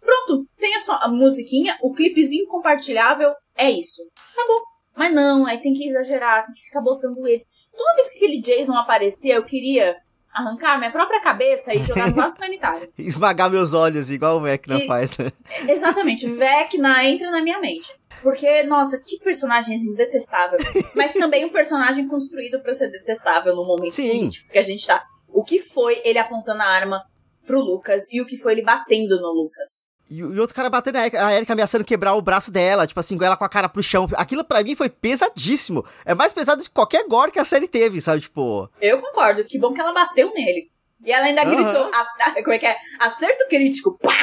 Speaker 1: Pronto, tem a sua musiquinha, o clipezinho compartilhável, é isso. Acabou. Mas não, aí tem que exagerar, tem que ficar botando ele. Toda vez que aquele Jason aparecia, eu queria arrancar minha própria cabeça e jogar no vaso (laughs) sanitário.
Speaker 2: Esmagar meus olhos, igual o Vecna
Speaker 1: E-
Speaker 2: faz, né? (laughs)
Speaker 1: Exatamente, Vecna entra na minha mente. Porque, nossa, que personagemzinho detestável. Mas também um personagem construído pra ser detestável no momento
Speaker 2: Sim.
Speaker 1: político que a gente tá. O que foi ele apontando a arma pro Lucas e o que foi ele batendo no Lucas.
Speaker 2: E o outro cara batendo a Erika, ameaçando quebrar o braço dela, tipo assim, com ela com a cara pro chão. Aquilo pra mim foi pesadíssimo. É mais pesado de qualquer gore que a série teve, sabe? Tipo,
Speaker 1: Eu concordo, que bom que ela bateu nele. E ela ainda
Speaker 2: Aham.
Speaker 1: gritou, a- a- como é que é? Acerto crítico, pá!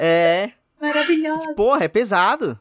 Speaker 2: é.
Speaker 1: Maravilhosa.
Speaker 2: Porra, é pesado.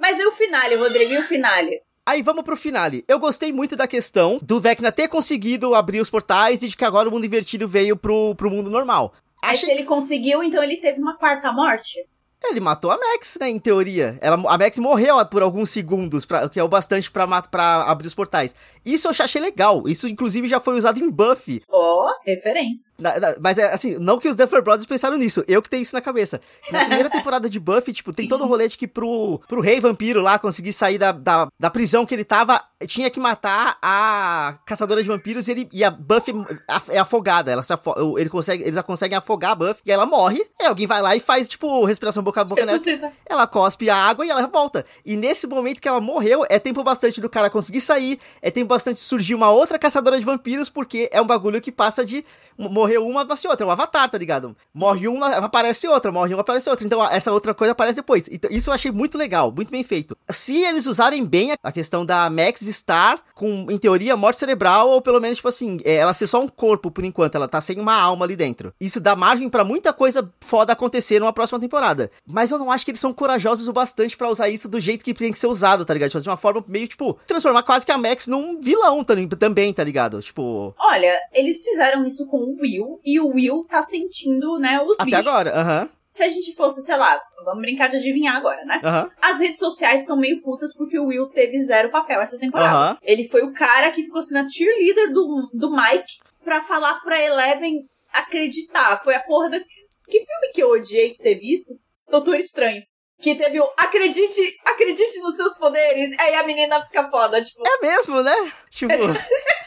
Speaker 1: Mas e o finale, Rodrigo? E o finale?
Speaker 2: Aí vamos pro finale. Eu gostei muito da questão do Vecna ter conseguido abrir os portais e de que agora o mundo invertido veio pro, pro mundo normal.
Speaker 1: Aí
Speaker 2: Achei
Speaker 1: se ele conseguiu, então ele teve uma quarta morte?
Speaker 2: Ele matou a Max, né, em teoria. Ela, a Max morreu por alguns segundos, pra, o que é o bastante pra, pra abrir os portais. Isso eu já achei legal. Isso, inclusive, já foi usado em Buffy.
Speaker 1: Ó, referência.
Speaker 2: Na- na- mas, é assim, não que os Duffer Brothers pensaram nisso. Eu que tenho isso na cabeça. Na primeira (laughs) temporada de Buffy, tipo, tem todo o rolê de que pro, pro rei vampiro lá conseguir sair da, da, da prisão que ele tava, tinha que matar a caçadora de vampiros e, ele, e a Buffy af- é afogada. Ela afo- ele consegue, eles conseguem afogar a Buffy e ela morre. E alguém vai lá e faz, tipo, respiração boca a boca nessa.
Speaker 1: Ressuscita.
Speaker 2: Ela cospe a água e ela volta. E nesse momento que ela morreu, é tempo bastante do cara conseguir sair, é tempo bastante de surgir uma outra caçadora de vampiros, porque é um bagulho que passa de morreu uma, nasce outra, é um avatar, tá ligado? Morre uma, aparece outra, morre uma, aparece outra. Então essa outra coisa aparece depois. Então, isso eu achei muito legal, muito bem feito. Se eles usarem bem a questão da Max estar com, em teoria, morte cerebral, ou pelo menos, tipo assim, é, ela ser só um corpo por enquanto, ela tá sem uma alma ali dentro. Isso dá margem pra muita coisa foda acontecer numa próxima temporada. Mas eu não acho que eles são corajosos o bastante pra usar isso do jeito que tem que ser usado, tá ligado? Tipo, de uma forma meio, tipo, transformar quase que a Max num vilão tá- também, tá ligado? Tipo,
Speaker 1: Olha, eles fizeram isso com o Will e o Will tá sentindo, né, os
Speaker 2: até
Speaker 1: bichos.
Speaker 2: agora, aham,
Speaker 1: Se a gente fosse, sei lá, vamos brincar de adivinhar agora, né?
Speaker 2: aham.
Speaker 1: As redes sociais estão meio putas porque o Will teve zero papel essa temporada.
Speaker 2: Aham.
Speaker 1: Ele foi o cara que ficou sendo a cheerleader do, do Mike pra falar pra Eleven acreditar. Foi a porra da. Que filme que eu odiei que teve isso? Doutor Estranho. Que teve o acredite, acredite nos seus poderes. Aí a menina fica foda, tipo.
Speaker 2: É mesmo, né? Tipo, (laughs)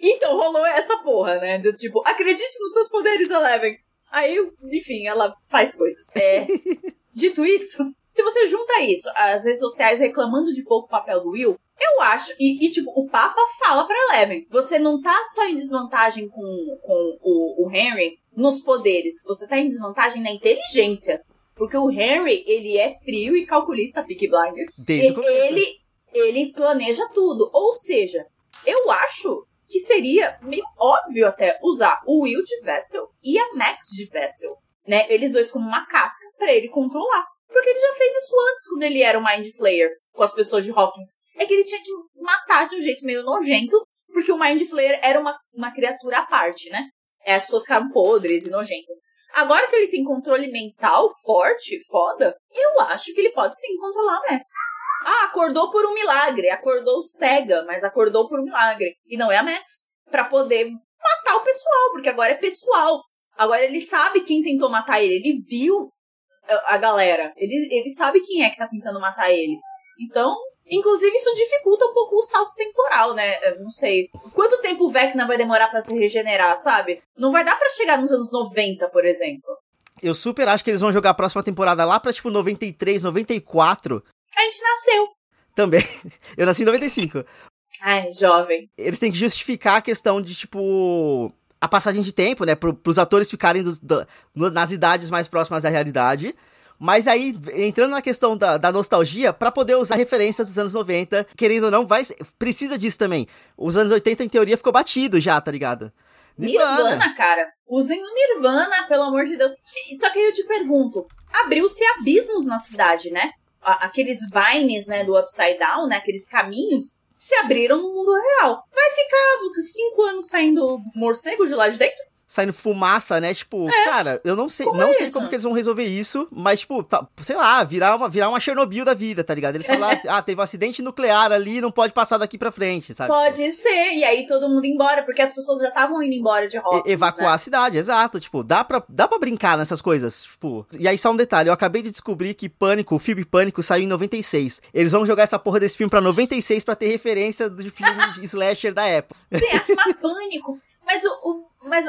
Speaker 1: Então rolou essa porra, né? Do tipo, acredite nos seus poderes, Eleven. Aí, enfim, ela faz coisas. É. (laughs) Dito isso, se você junta isso, as redes sociais reclamando de pouco papel do Will, eu acho. E, e, tipo, o Papa fala pra Eleven: você não tá só em desvantagem com, com o, o Henry nos poderes, você tá em desvantagem na inteligência. Porque o Henry, ele é frio e calculista, Peaky Blinders.
Speaker 2: desde
Speaker 1: E- ele, ele planeja tudo. Ou seja, eu acho que seria meio óbvio até usar o Will de Vessel e a Max de Vessel. Né? Eles dois como uma casca pra ele controlar. Porque ele já fez isso antes, quando ele era o Mind Flayer com as pessoas de Hawkins. É que ele tinha que matar de um jeito meio nojento, porque o Mind Flayer era uma, uma criatura à parte, né? É, as pessoas ficavam podres e nojentas. Agora que ele tem controle mental forte, foda, eu acho que ele pode sim controlar a Max. Ah, acordou por um milagre. Acordou cega, mas acordou por um milagre. E não é a Max. Pra poder matar o pessoal, porque agora é pessoal. Agora ele sabe quem tentou matar ele. Ele viu a galera. Ele, ele sabe quem é que tá tentando matar ele. Então, inclusive, isso dificulta um pouco o salto temporal, né? Eu não sei. Quanto tempo o Vecna vai demorar pra se regenerar, sabe? Não vai dar pra chegar nos anos 90, por exemplo.
Speaker 2: Eu super acho que eles vão jogar a próxima temporada lá pra, tipo, 93, 94
Speaker 1: A gente nasceu. também. (laughs)
Speaker 2: Eu nasci em 95.
Speaker 1: Ai, jovem.
Speaker 2: Eles têm que justificar a questão de, tipo, a passagem de tempo, né? Pro, pros atores ficarem da- no- nas idades mais próximas da realidade. Mas aí, entrando na questão da, da nostalgia, pra poder usar referências dos anos 90, querendo ou não, vai, precisa disso também. Os anos 80, em teoria, ficou batido já, tá ligado?
Speaker 1: Nirvana, cara. Usem o Nirvana, pelo amor de Deus. Só que aí eu te pergunto: abriu-se abismos na cidade, né? Aqueles vines, né, do Upside Down, né? Aqueles caminhos se abriram no mundo real. Vai ficar cinco anos saindo morcego de lá de dentro?
Speaker 2: Saindo fumaça, né? Tipo, cara, eu não sei,
Speaker 1: Como
Speaker 2: não
Speaker 1: é
Speaker 2: sei
Speaker 1: isso?
Speaker 2: como que eles vão resolver isso, mas, tipo, tá- sei lá, virar uma, virar uma Chernobyl da vida, tá ligado? Eles (laughs) falaram, ah, teve um acidente nuclear ali, não pode passar daqui pra frente, sabe?
Speaker 1: Pode ser. E aí todo mundo embora, porque as pessoas já estavam indo embora de
Speaker 2: E-
Speaker 1: Hawkins,
Speaker 2: evacuar
Speaker 1: né?
Speaker 2: a cidade, exato. Tipo, dá pra, dá pra brincar nessas coisas. Tipo. E aí, só um detalhe: eu acabei de descobrir que Pânico, o filme Pânico, saiu em 96. Eles vão jogar essa porra desse filme pra 96 pra ter referência de filmes (laughs) de slasher da época.
Speaker 1: Você acha mais pânico? Mas o, o- mas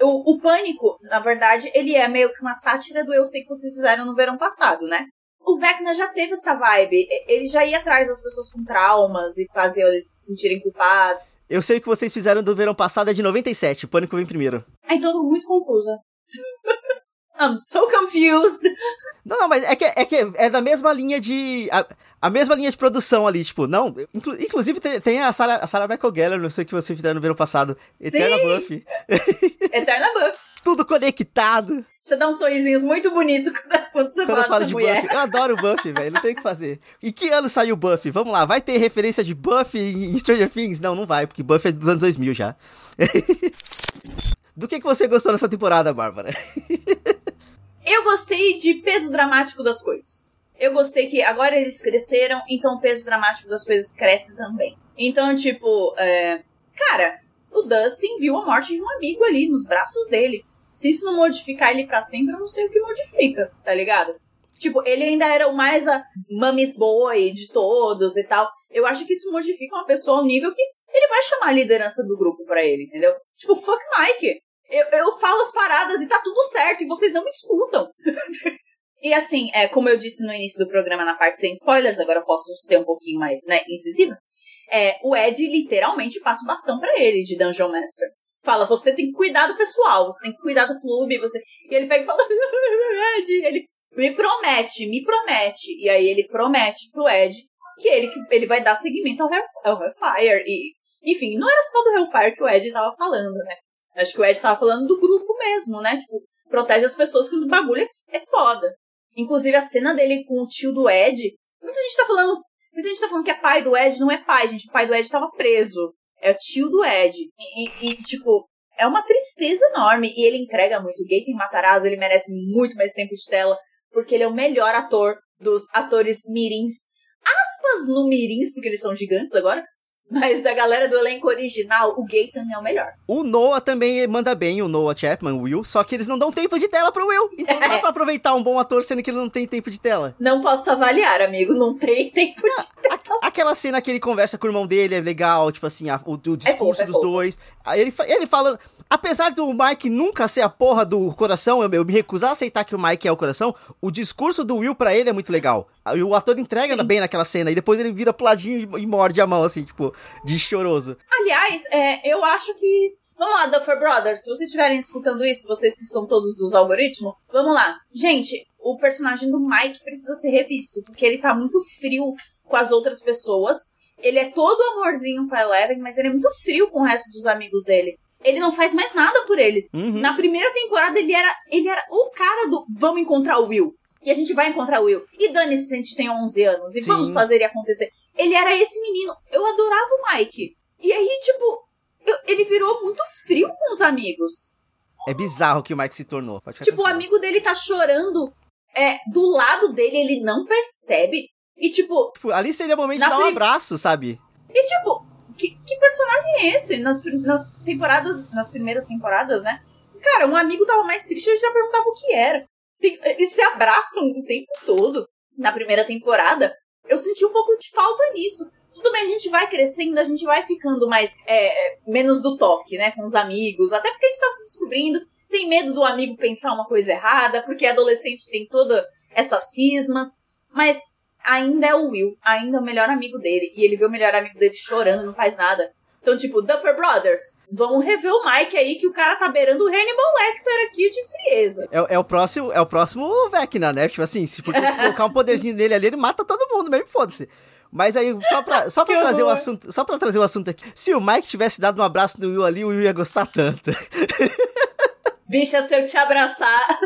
Speaker 1: o, o pânico, na verdade, ele é meio que uma sátira do Eu Sei Que Vocês Fizeram no verão passado, né? O Vecna já teve essa vibe. E- Ele já ia atrás das pessoas com traumas e fazia eles se sentirem culpados.
Speaker 2: Eu sei o que vocês fizeram do verão passado é de 97. Pânico vem primeiro.
Speaker 1: Aí todo muito confusa. I'm so confused.
Speaker 2: Não, não, mas é que é, que é da mesma linha de. A, a mesma linha de produção ali, tipo, não. inclu- inclusive tem, tem a Sarah, a Sarah Michael Gellar, não sei o que vocês fizeram no verão passado. Eterna
Speaker 1: Sim.
Speaker 2: Buffy. (laughs)
Speaker 1: Eterna Buff.
Speaker 2: Tudo conectado.
Speaker 1: Você dá uns sorrisinhos muito bonitos quando- você
Speaker 2: Quando
Speaker 1: fala
Speaker 2: de
Speaker 1: mulher.
Speaker 2: Buffy, eu adoro o Buffy, velho, não tem o que fazer. Em que ano saiu Buffy? Vamos lá, vai ter referência de Buffy em Stranger Things? Não, não vai, porque Buffy é dos anos 2000 já. (laughs) Do que, que você gostou nessa temporada, Bárbara? (laughs)
Speaker 1: Eu gostei de peso dramático das coisas. Eu gostei que agora eles cresceram, então o peso dramático das coisas cresce também. Então, tipo, é, cara, o Dustin viu a morte de um amigo ali nos braços dele. Se isso não modificar ele pra sempre, eu não sei o que modifica, tá ligado? Tipo, ele ainda era o mais a boy de todos e tal. Eu acho que isso modifica uma pessoa ao nível que ele vai chamar a liderança do grupo pra ele, entendeu? Tipo, fuck Mike. Eu, eu falo as paradas e tá tudo certo e vocês não me escutam. (laughs) E assim, é, como eu disse no início do programa, na parte sem spoilers, agora eu posso ser um pouquinho mais, né, incisiva. É, o Ed literalmente passa o bastão pra ele de Dungeon Master. Fala, você tem que cuidar do pessoal, você tem que cuidar do clube, você. E ele pega e fala, (laughs) Ed, ele me promete, me promete. E aí ele promete pro Ed que ele, que ele vai dar seguimento ao, ao Hellfire. E, enfim, não era só do Hellfire que o Ed tava falando, né? Acho que o Ed tava falando do grupo mesmo, né? Tipo, protege as pessoas quando o bagulho é, é foda. Inclusive, a cena dele com o tio do Ed. Muita gente tá falando. Muita gente tá falando que é pai do Ed, não é pai, gente. O pai do Ed tava preso. É o tio do Ed. E, e- e, tipo, é uma tristeza enorme. E ele entrega muito. O Gaten Matarazzo, ele merece muito mais tempo de tela. Porque ele é o melhor ator dos atores mirins. Aspas no mirins, porque eles são gigantes agora. Mas da galera do elenco original, o Gaten é o melhor.
Speaker 2: O Noah também manda bem, o Noah Chapman, o Will, só que eles não dão tempo de tela pro Will. Então não dá (laughs) pra aproveitar um bom ator sendo que ele não tem tempo de tela.
Speaker 1: Não posso avaliar, amigo. Não tem tempo de
Speaker 2: A- Aquela cena que ele conversa com o irmão dele é legal, tipo assim, a- o, o discurso
Speaker 1: fofo, é
Speaker 2: dos dois. Aí ele, ele fala. Apesar do Mike nunca ser a porra do coração, eu, eu me recusar a aceitar que o Mike é o coração, o discurso do Will pra ele é muito legal. Aí o ator entrega
Speaker 1: Sim.
Speaker 2: bem naquela cena, e depois ele vira pro ladinho e, e morde a mão, assim, tipo, de choroso.
Speaker 1: Aliás, é, eu acho que. Vamos lá, Duffer Brothers, se vocês estiverem escutando isso, vocês que são todos dos algoritmos, vamos lá. Gente, o personagem do Mike precisa ser revisto, porque ele tá muito frio com as outras pessoas. Ele é todo amorzinho com a Eleven, mas ele é muito frio com o resto dos amigos dele. Ele não faz mais nada por eles.
Speaker 2: Uhum.
Speaker 1: Na primeira temporada, ele era, ele era o cara do vamos encontrar o Will. E a gente vai encontrar o Will. E dane-se se a gente tem 11 anos. E
Speaker 2: Sim.
Speaker 1: vamos fazer ele acontecer. Ele era esse menino. Eu adorava o Mike. E aí, tipo, eu- ele virou muito frio com os amigos.
Speaker 2: É bizarro que o Mike se tornou.
Speaker 1: Tipo, o amigo dele tá chorando é, do lado dele, ele não percebe. E tipo,
Speaker 2: Tipo, ali seria o momento de dar um abraço, sabe?
Speaker 1: e tipo, que, que personagem é esse? Nas, nas temporadas, nas primeiras temporadas, né? Cara, um amigo tava mais triste, ele já perguntava o que era. Tem- eles se abraçam o tempo todo. Na primeira temporada, eu senti um pouco de falta nisso. Tudo bem, a gente vai crescendo, a gente vai ficando mais. é, menos do toque, né? Com os amigos. Até porque a gente tá se descobrindo. Tem medo do amigo pensar uma coisa errada, porque adolescente tem toda essas cismas. Mas ainda é o Will, ainda é o melhor amigo dele. E ele vê o melhor amigo dele chorando, não faz nada. Então, tipo, Duffer Brothers, vamos rever o Mike aí, que o cara tá beirando o Hannibal Lecter aqui de frieza.
Speaker 2: É, é o próximo, é o próximo Vecna, né? Tipo assim, se porque se colocar um poderzinho nele ali, ele mata todo mundo, mesmo foda-se. Mas aí, só pra, só pra trazer o
Speaker 1: horror.
Speaker 2: assunto, só pra trazer o assunto aqui. Se o Mike tivesse dado um abraço no Will ali, o Will ia gostar tanto. (laughs)
Speaker 1: Bicha, se eu te abraçar.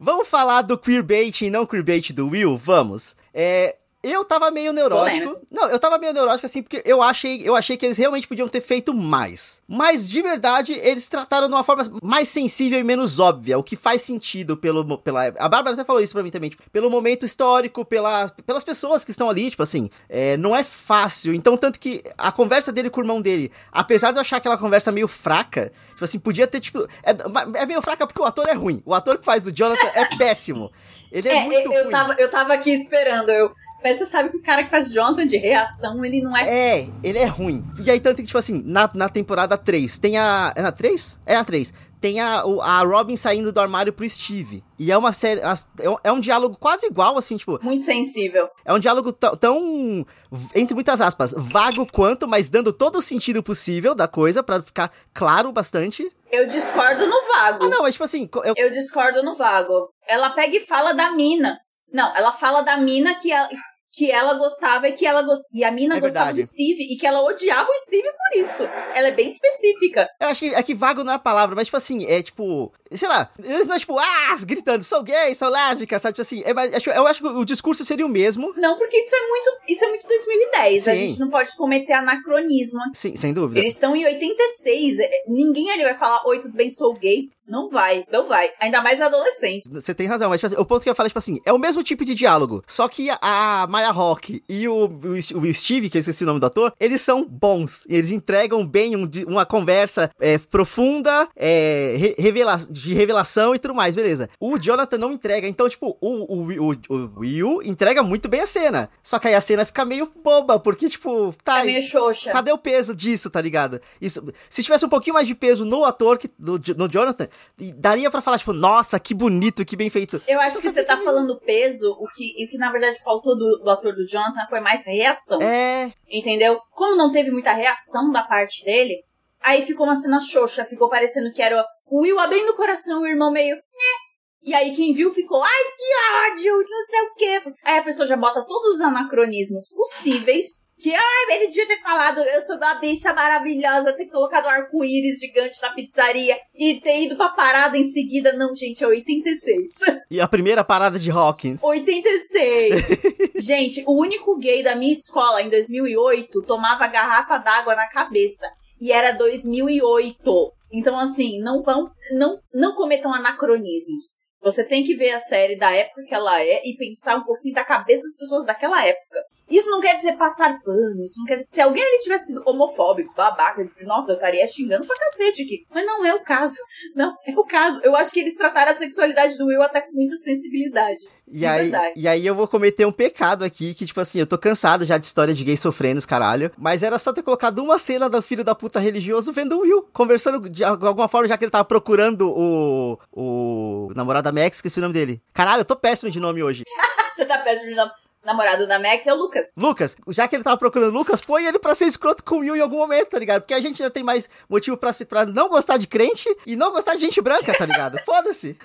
Speaker 2: Vamos falar do queerbait e não queerbait do Will? Vamos. É, eu tava meio neurótico. Não, eu tava meio neurótico assim porque eu achei, eu achei que eles realmente podiam ter feito mais. Mas de verdade, eles trataram de uma forma mais sensível e menos óbvia, o que faz sentido pelo pela A Bárbara até falou isso pra mim também, tipo, pelo momento histórico, pela, pelas pessoas que estão ali, tipo assim, é, não é fácil. Então tanto que a conversa dele com o irmão dele, apesar de eu achar aquela conversa meio fraca, tipo assim, podia ter tipo é, é meio fraca porque o ator é ruim. O ator que faz o Jonathan é péssimo. Ele é,
Speaker 1: É,
Speaker 2: muito
Speaker 1: eu,
Speaker 2: ruim.
Speaker 1: tava, eu tava aqui esperando. Eu, mas você sabe que o cara que faz Jonathan de reação, ele não é.
Speaker 2: É, ele é ruim. E aí, tanto que, tipo assim, na, na temporada 3, tem a. É na 3? É na 3. Tem a, a Robin saindo do armário pro Steve. E é uma série. É um, é um diálogo quase igual, assim, tipo.
Speaker 1: Muito sensível.
Speaker 2: É um diálogo tão, entre muitas aspas, vago quanto, mas dando todo o sentido possível da coisa, pra ficar claro bastante.
Speaker 1: Eu discordo no vago.
Speaker 2: Ah, não, mas tipo assim, eu,
Speaker 1: Eu discordo no vago. Ela pega e fala da mina. Não, ela fala da mina que ela, que ela gostava e que ela gost... e a mina
Speaker 2: É
Speaker 1: gostava
Speaker 2: verdade.
Speaker 1: do Steve e que ela odiava o Steve por isso. Ela é bem específica.
Speaker 2: eu acho que, é que vago não é a palavra, mas tipo assim, é tipo. Sei lá, eles não é tipo, ah, gritando, sou gay, sou lésbica, sabe? Tipo assim, é, eu acho que o discurso seria o mesmo.
Speaker 1: Não, porque isso é muito, isso é muito 2010. A
Speaker 2: Sim.
Speaker 1: gente não pode cometer anacronismo.
Speaker 2: Sim, sem dúvida.
Speaker 1: Eles estão em 86. é, Ninguém ali vai falar, oi, tudo bem, sou gay. Não vai, não vai. Ainda mais adolescente.
Speaker 2: Você tem razão, mas tipo assim, o ponto que eu falo é, tipo assim, é o mesmo tipo de diálogo, só que a, Maya Rock e o, o, o Steve, que eu esqueci o nome do ator, eles são bons, eles entregam bem um uma conversa é, profunda, é, re- revela de revelação e tudo mais, beleza. O Jonathan não entrega, então, tipo, o, o, Will entrega muito bem a cena, só que aí a cena fica meio boba, porque, tipo, tá...
Speaker 1: É meio xoxa.
Speaker 2: Cadê o peso disso, tá ligado? Isso, se tivesse um pouquinho mais de peso no ator, que, no, no Jonathan, daria pra falar, tipo, nossa, que bonito, que bem feito.
Speaker 1: Eu acho que você tá falando peso, o que, o que na verdade faltou do, do ator do Jonathan foi mais reação.
Speaker 2: É,
Speaker 1: Entendeu? Como não teve muita reação da parte dele, aí ficou uma cena xoxa, ficou parecendo que era o Will abrindo o coração e o irmão meio. "Né?" E aí quem viu ficou, ai que ódio, não sei o quê. Aí a pessoa já bota todos os anacronismos possíveis. Que, ai, ele devia ter falado, eu sou uma bicha maravilhosa, ter colocado um arco-íris gigante na pizzaria e ter ido pra parada em seguida. Não, gente, é 86.
Speaker 2: e a primeira parada de Hawkins.
Speaker 1: 86. (laughs) Gente, o único gay da minha escola em 2008 tomava garrafa d'água na cabeça. E era 2008. Então, assim, não vão, não, não cometam anacronismos. Você tem que ver a série da época que ela é e pensar um pouquinho da cabeça das pessoas daquela época. Isso não quer dizer passar pano, isso não quer dizer... Se alguém ali tivesse sido homofóbico, babaca, nossa, eu estaria xingando pra cacete aqui. Mas não é o caso. Não é o caso. Eu acho que eles trataram a sexualidade do Will até com muita sensibilidade.
Speaker 2: E aí,
Speaker 1: verdade.
Speaker 2: e aí eu vou cometer um pecado aqui, que tipo assim, eu tô cansado já de história de gay sofrendo os caralho, mas era só ter colocado uma cena do filho da puta religioso vendo o Will, conversando de alguma forma, já que ele tava procurando o, o namorado da Max, esqueci o nome dele. Caralho, eu tô péssimo de nome hoje. (laughs)
Speaker 1: Você tá péssimo de nam- namorado da Max, é o Lucas.
Speaker 2: Lucas, já que ele tava procurando Lucas, põe ele pra ser escroto com o Will em algum momento, tá ligado? Porque a gente já tem mais motivo pra, se- pra não gostar de crente e não gostar de gente branca, tá ligado? (laughs) Foda-se.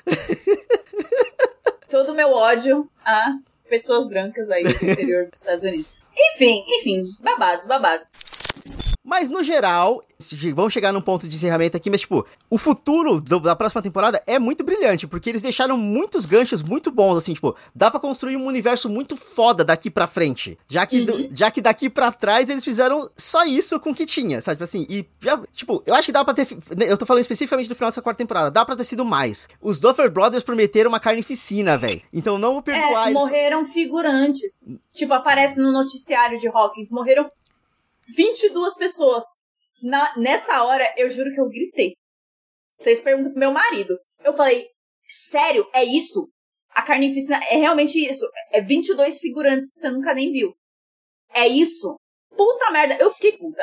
Speaker 1: Todo o meu ódio a pessoas brancas aí do interior dos Estados Unidos. (laughs) Enfim, enfim, babados, babados.
Speaker 2: Mas no geral, vamos chegar num ponto de encerramento aqui, mas tipo, o futuro do- da próxima temporada é muito brilhante, porque eles deixaram muitos ganchos muito bons, assim, tipo, dá pra construir um universo muito foda daqui pra frente. Já que, do- já que daqui pra trás eles fizeram só isso com o que tinha, sabe? Tipo assim, e já, tipo, eu acho que dá pra ter. fi- Eu tô falando especificamente do final dessa quarta temporada, dá pra ter sido mais. Os Duffer Brothers prometeram uma carnificina, velho. Então não vou perdoar
Speaker 1: É,
Speaker 2: eles.
Speaker 1: morreram figurantes. Tipo, aparece no noticiário de Hawkins, morreram 22 pessoas. Na, nessa hora, eu juro que eu gritei. Vocês perguntam pro meu marido. Eu falei, sério, é isso? A carnificina é realmente isso. É 22 figurantes que você nunca nem viu. É isso? Puta merda, eu fiquei puta.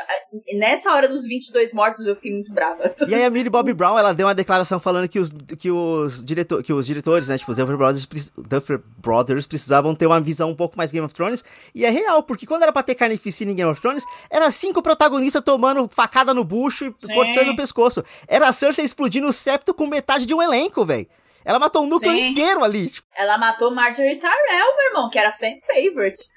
Speaker 1: Nessa hora dos 22 mortos, eu fiquei muito brava. (laughs)
Speaker 2: E aí a Millie Bobby Brown, ela deu uma declaração falando que os, que os, diretor, que os diretores, né, tipo, os Duffer Brothers, Duffer Brothers precisavam ter uma visão um pouco mais Game of Thrones, e é real, porque quando era pra ter carnificina em Game of Thrones, era cinco protagonistas tomando facada no bucho e
Speaker 1: Sim.
Speaker 2: cortando o pescoço. Era a Cersei explodindo o septo com metade de um elenco, velho. Ela matou um núcleo
Speaker 1: Sim.
Speaker 2: inteiro ali. Tipo,
Speaker 1: Ela matou Marjorie Tyrell, meu irmão, que era fan favorite.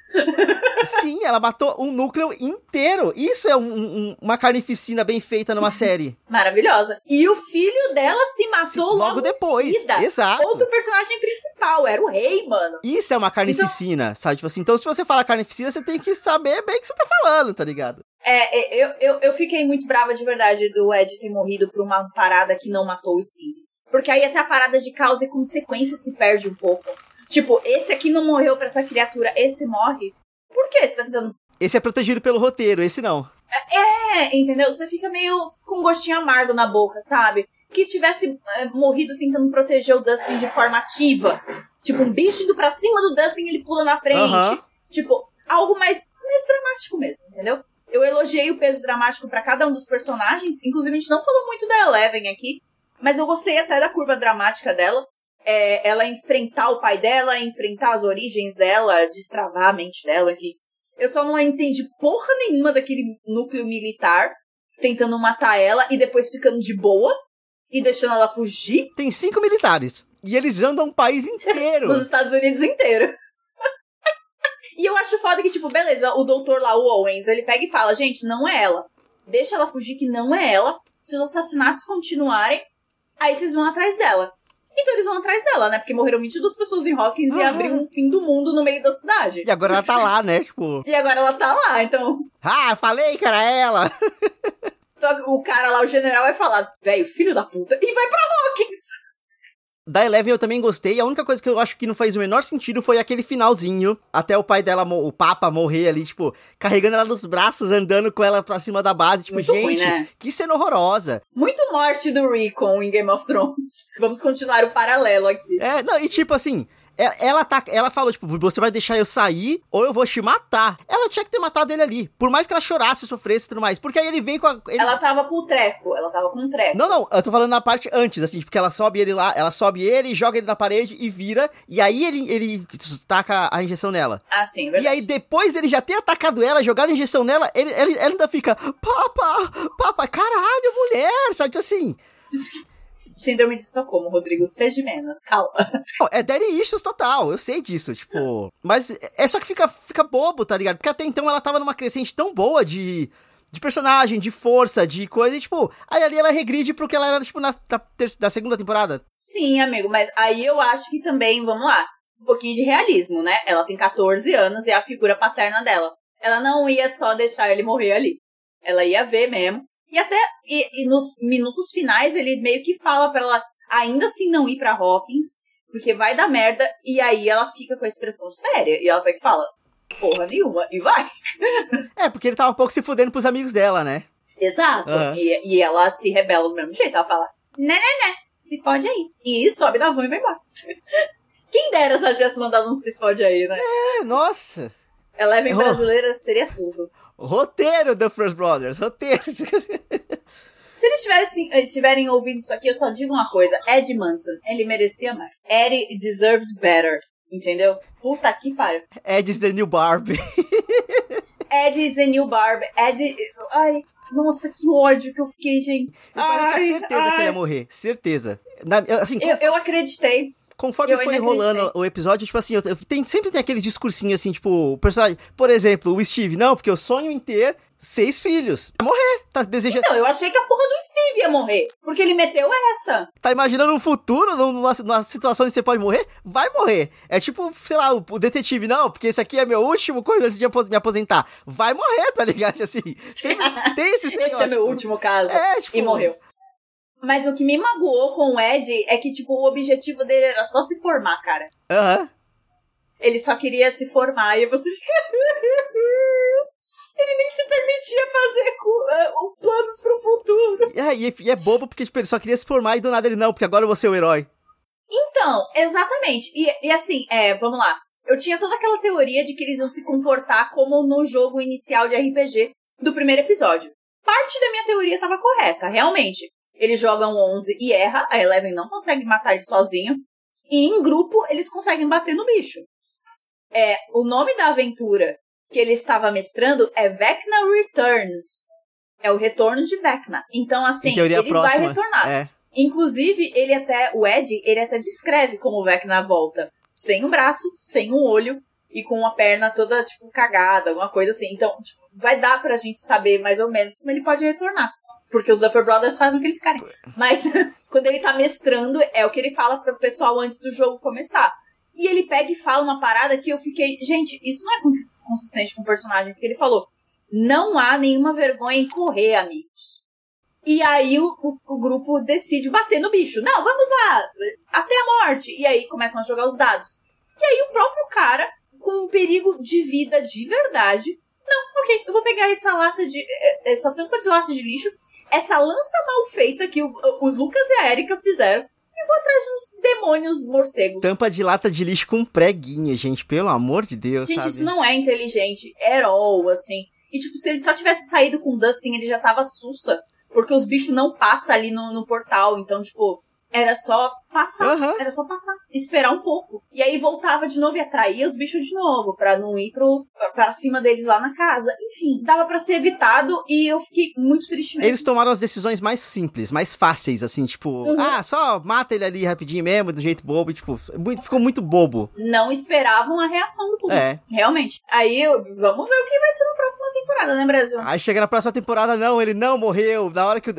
Speaker 2: Sim, ela matou um núcleo inteiro. Isso é um- um- uma carnificina bem feita numa (laughs) série.
Speaker 1: Maravilhosa. E o filho dela se matou
Speaker 2: Sim,
Speaker 1: logo,
Speaker 2: logo depois.
Speaker 1: Seguida.
Speaker 2: Exato.
Speaker 1: Outro personagem principal, era o rei, mano.
Speaker 2: Isso é uma carnificina, sabe? Tipo assim, então se você fala carnificina, você tem que saber bem o que você tá falando, tá ligado?
Speaker 1: É, é, eu, eu, eu fiquei muito brava de verdade do Ed ter morrido por uma parada que não matou o Steve. Porque aí até a parada de causa e consequência se perde um pouco. Tipo, esse aqui não morreu pra essa criatura, esse morre. Por que você tá tentando.
Speaker 2: Esse é protegido pelo roteiro, esse não.
Speaker 1: É, entendeu? Você fica meio com um gostinho amargo na boca, sabe? Que tivesse é, morrido tentando proteger o Dustin de forma ativa. Tipo, um bicho indo pra cima do Dustin e ele pula na frente.
Speaker 2: Aham.
Speaker 1: Tipo, algo mais, mais dramático mesmo, entendeu? Eu elogiei o peso dramático pra cada um dos personagens. Inclusive, a gente não falou muito da Eleven aqui. Mas eu gostei até da curva dramática dela. É, ela enfrentar o pai dela, enfrentar as origens dela, destravar a mente dela, enfim. Eu só não entendi porra nenhuma daquele núcleo militar tentando matar ela e depois ficando de boa e deixando ela fugir
Speaker 2: Tem cinco militares. E eles andam o país inteiro.
Speaker 1: nos Estados Unidos inteiro. (laughs) e eu acho foda que, tipo, beleza, o doutor lá, o Owens, ele pega e fala, gente, não é ela. Deixa ela fugir que não é ela. Se os assassinatos continuarem, aí vocês vão atrás dela. Então eles vão atrás dela, né? Porque morreram 22 pessoas em Hawkins e
Speaker 2: Aham.
Speaker 1: abriu um fim do mundo no meio da cidade.
Speaker 2: E agora ela tá lá, né? Tipo, (laughs)
Speaker 1: E agora ela tá lá, então
Speaker 2: ah, falei que era ela. (laughs)
Speaker 1: então o cara lá, o general, vai falar, velho, filho da puta, e vai pra Hawkins.
Speaker 2: Da Eleven eu também gostei. A única coisa que eu acho que não faz o menor sentido foi aquele finalzinho. Até o pai dela, o Papa, morrer ali, tipo, carregando ela nos braços, andando com ela pra cima da base. Tipo,
Speaker 1: Muito
Speaker 2: gente,
Speaker 1: ruim, né?
Speaker 2: que cena horrorosa.
Speaker 1: Muito morte do Recon em Game of Thrones. (laughs) Vamos continuar o paralelo aqui.
Speaker 2: É, não, e tipo assim, Ela, ela, tá, ela falou, tipo, você vai deixar eu sair ou eu vou te matar. Ela tinha que ter matado ele ali. Por mais que ela chorasse, sofresse e tudo mais. Porque aí ele vem com a. ele-
Speaker 1: Ela tava com o treco, ela tava com o treco.
Speaker 2: Não, não, eu tô falando na parte antes, assim, porque ela sobe ele lá, ela sobe ele, joga ele na parede e vira. E aí ele, ele taca a injeção nela.
Speaker 1: Ah, sim,
Speaker 2: E
Speaker 1: verdade.
Speaker 2: aí, depois dele já ter atacado ela, jogado a injeção nela, ele, ele, ela ainda fica, papa, papa, caralho, mulher, sabe, tipo assim. (laughs)
Speaker 1: Síndrome de Estocolmo, Rodrigo, seja menos, calma.
Speaker 2: Não, É daddy issues total, eu sei disso, tipo. Mas é só que fica, fica bobo, tá ligado? Porque até então ela tava numa crescente tão boa de. De personagem, de força, de coisa, e tipo, aí ali ela regride pro que ela era, tipo, na, da segunda temporada.
Speaker 1: Sim, amigo, mas aí eu acho que também, vamos lá, um pouquinho de realismo, né? Ela tem 14 anos e é a figura paterna dela. Ela não ia só deixar ele morrer ali. Ela ia ver mesmo. E até e, e nos minutos finais ele meio que fala pra ela ainda assim não ir pra Hawkins, porque vai dar merda, e aí ela fica com a expressão séria, e ela pega e fala, porra nenhuma, e vai. (laughs)
Speaker 2: É, porque ele tava um pouco se fudendo pros amigos dela, né?
Speaker 1: Exato.
Speaker 2: Aham.
Speaker 1: E, e ela se rebela do mesmo jeito. Ela fala, né, né, né, se fode aí. E sobe na van e vai embora. (laughs) Quem dera se ela tivesse mandado um se fode aí, né?
Speaker 2: É, nossa.
Speaker 1: Ela é bem brasileira, seria tudo.
Speaker 2: Roteiro do First Brothers, roteiro. (laughs)
Speaker 1: Se eles tivessem, estiverem ouvindo isso aqui, eu só digo uma coisa. Ed Manson, ele merecia mais. Eddie deserved better. Entendeu? Puta que pariu.
Speaker 2: Ed's the New Barbie. (laughs)
Speaker 1: Ed is a new Barb. Ed... Ai, nossa, que ódio que eu fiquei, gente.
Speaker 2: Eu tinha
Speaker 1: Ai,
Speaker 2: certeza que ele
Speaker 1: ai.
Speaker 2: ia morrer. Certeza. Na- assim,
Speaker 1: Eu, eu acreditei.
Speaker 2: Conforme
Speaker 1: eu
Speaker 2: foi enrolando o episódio, tipo assim, eu, eu- tem, sempre tem aquele discursinho assim, tipo, o personagem. Por exemplo, o Steve, não, porque eu sonho em ter seis filhos. Vai morrer. Tá desejando.
Speaker 1: Não, eu achei que a porra do Steve ia morrer. Porque ele meteu essa.
Speaker 2: Tá imaginando um futuro numa, numa situação onde você pode morrer? Vai morrer. É tipo, sei lá, o, o detetive, não, porque esse aqui é meu último coisa antes de me aposentar. Vai morrer, tá ligado? (laughs) Assim, sempre (laughs) tem esses
Speaker 1: Esse é meu último caso.
Speaker 2: É, tipo.
Speaker 1: E morreu. Mas o que me magoou com o Ed é que, tipo, o objetivo dele era só se formar, cara.
Speaker 2: Aham.
Speaker 1: Ele só queria se formar e você fica. Ele nem se permitia fazer ah, o- planos pro futuro.
Speaker 2: É, e, e é bobo porque, tipo, ele só queria se formar e do nada ele, não, porque agora eu vou ser o herói.
Speaker 1: Então, exatamente. E, e assim, é, vamos lá. Eu tinha toda aquela teoria de que eles iam se comportar como no jogo inicial de RPG do primeiro episódio. Parte da minha teoria estava correta, realmente. Eles jogam 11 e erra, a Eleven não consegue matar ele sozinho. E em grupo, eles conseguem bater no bicho. É, o nome da aventura que ele estava mestrando é Vecna Returns. É o retorno de Vecna. Então, assim, ele vai
Speaker 2: próxima.
Speaker 1: retornar.
Speaker 2: É.
Speaker 1: Inclusive, ele até, o Ed, ele até descreve como o Vecna volta. Sem um braço, sem um olho e com uma perna toda, tipo, cagada, alguma coisa assim. Então, tipo, vai dar pra gente saber mais ou menos como ele pode retornar. Porque os Duffer Brothers fazem o que eles querem. Mas, (laughs) quando ele tá mestrando, é o que ele fala pro pessoal antes do jogo começar. E ele pega e fala uma parada que eu fiquei, gente, isso não é cons- consistente com o personagem, porque ele falou: não há nenhuma vergonha em correr, amigos. E aí o, o- o grupo decide bater no bicho. Não, vamos lá, até a morte. E aí começam a jogar os dados. E aí o próprio cara, com um perigo de vida de verdade, não, ok, eu vou pegar essa lata de. eh, essa tampa de lata de lixo, essa lança mal feita que o, o Lucas e a Erika fizeram, e vou atrás de uns demônios morcegos.
Speaker 2: Tampa de lata de lixo com preguinha, gente, pelo amor de Deus,
Speaker 1: Gente,
Speaker 2: sabe?
Speaker 1: isso não é inteligente. At all, assim. E, tipo, se ele só tivesse saído com o Dustin, ele já tava sussa. Porque os bichos não passam ali no, no portal. Então, tipo, era só passar.
Speaker 2: Aham.
Speaker 1: Era só passar. Esperar um pouco. E aí voltava de novo e atraía os bichos de novo. Pra não ir pro, pra, pra cima deles lá na casa. Enfim, dava pra ser evitado. E eu fiquei muito triste mesmo.
Speaker 2: Eles tomaram as decisões mais simples, mais fáceis, assim, tipo,
Speaker 1: Uhum.
Speaker 2: ah, só mata ele ali rapidinho mesmo, do jeito bobo, e, tipo, muito- ficou muito bobo.
Speaker 1: Não esperavam a reação do público.
Speaker 2: É.
Speaker 1: Realmente. Aí, vamos ver o que vai ser na próxima temporada, né, Brasil?
Speaker 2: Aí chega na próxima temporada, não, ele não morreu. Na hora que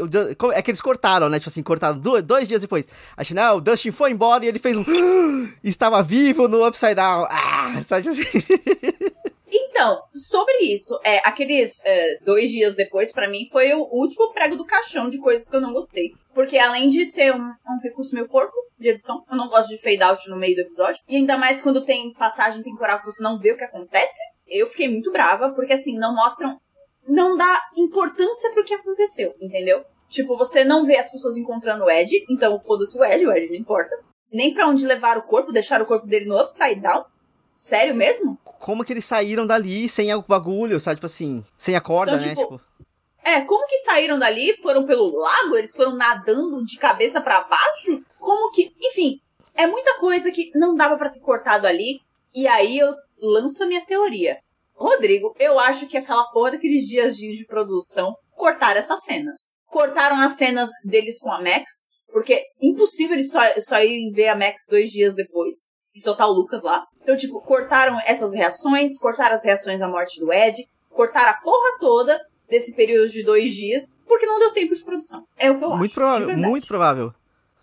Speaker 2: É que eles cortaram, né? Tipo assim, cortaram dois, dias depois. Acho que não, Dustin foi embora e ele fez um. (gasps) Estava vivo no Upside Down. Ah, sabe assim? (laughs)
Speaker 1: Então, sobre isso, é, aqueles é, dois dias depois, pra mim, foi o último prego do caixão de coisas que eu não gostei. Porque além de ser um, um recurso meio porco de edição, eu não gosto de fade out no meio do episódio. E ainda mais quando tem passagem temporal que você não vê o que acontece. Eu fiquei muito brava, porque assim, não mostram. Não dá importância pro que aconteceu, entendeu? Tipo, você não vê as pessoas encontrando o Ed, então foda-se o Ed, o Ed não importa. nem pra onde levar o corpo, deixar o corpo dele no upside down? Sério mesmo?
Speaker 2: Como que eles saíram dali sem o bagulho, sabe? Tipo assim, sem a corda,
Speaker 1: Então,
Speaker 2: né?
Speaker 1: tipo,
Speaker 2: Tipo,
Speaker 1: É, como que saíram dali? Foram pelo lago? Eles foram nadando de cabeça pra baixo? Como que. Enfim, é muita coisa que não dava pra ter cortado ali. E aí eu lanço a minha teoria. Rodrigo, eu acho que aquela porra daqueles dias de produção cortaram essas cenas. Cortaram as cenas deles com a Max, porque impossível eles só, só irem ver a Max dois dias depois e soltar o Lucas lá. Então, tipo, cortaram essas reações, cortaram as reações à morte do Ed, cortaram a porra toda desse período de dois dias, porque não deu tempo de produção. É o que eu acho.
Speaker 2: muito
Speaker 1: de
Speaker 2: provável, muito provável.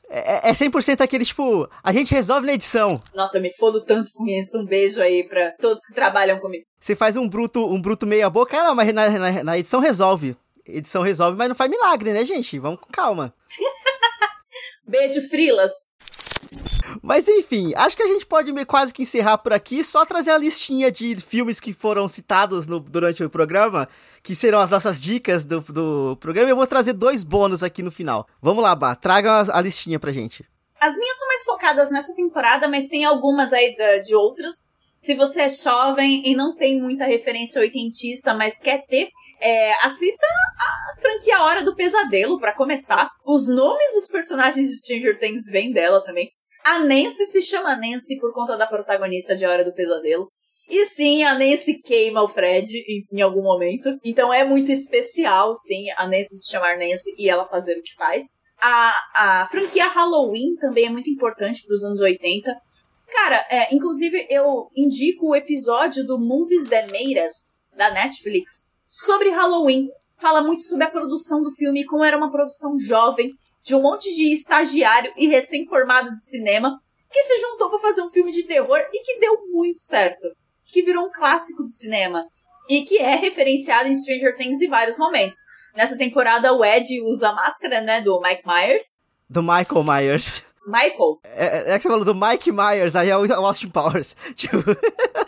Speaker 2: É, é 100% aquele, tipo, a gente resolve na edição.
Speaker 1: Nossa, eu me fodo tanto com isso. Um beijo aí pra todos que trabalham comigo.
Speaker 2: Você faz um bruto, um bruto meia boca, ah, não, mas na, na, na edição resolve. Edição resolve, mas não faz milagre, né, gente? Vamos com calma. (laughs)
Speaker 1: Beijo, Frilas.
Speaker 2: Mas enfim, acho que a gente pode meio quase que encerrar por aqui, só trazer a listinha de filmes que foram citados no- durante o programa, que serão as nossas dicas do, do programa. e Eu vou trazer dois bônus aqui no final. Vamos lá, Bá, traga a, a listinha pra gente.
Speaker 1: As minhas são mais focadas nessa temporada, mas tem algumas aí da- de outras. Se você é jovem e não tem muita referência oitentista, mas quer ter, é, assista a franquia Hora do Pesadelo, pra começar. Os nomes dos personagens de Stranger Things vêm dela também. A Nancy se chama Nancy por conta da protagonista de Hora do Pesadelo. E sim, a Nancy queima o Fred em, em algum momento. Então é muito especial, sim, a Nancy se chamar Nancy e ela fazer o que faz. A, a franquia Halloween também é muito importante para os anos 80. Cara, é, inclusive eu indico o episódio do Movies Made Us, da Netflix, sobre Halloween. Fala muito sobre a produção do filme, como era uma produção jovem, de um monte de estagiário e recém-formado de cinema, que se juntou para fazer um filme de terror e que deu muito certo. Que virou um clássico do cinema. E que é referenciado em Stranger Things em vários momentos. Nessa temporada, o Ed usa a máscara, né, do Mike Myers.
Speaker 2: Do Michael Myers.
Speaker 1: Michael,
Speaker 2: É, é que você falou do Mike Myers, aí é o Austin Powers. (laughs) Tipo,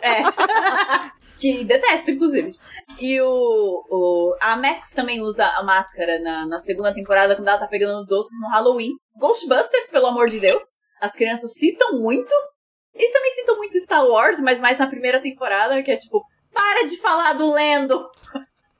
Speaker 1: É. (laughs) que detesta, inclusive. E o, o. A Max também usa a máscara na, na segunda temporada, quando ela tá pegando doces no Halloween. Ghostbusters, pelo amor de Deus. As crianças citam muito. Eles também citam muito Star Wars, mas mais na primeira temporada, que é tipo, para de falar do Lendo!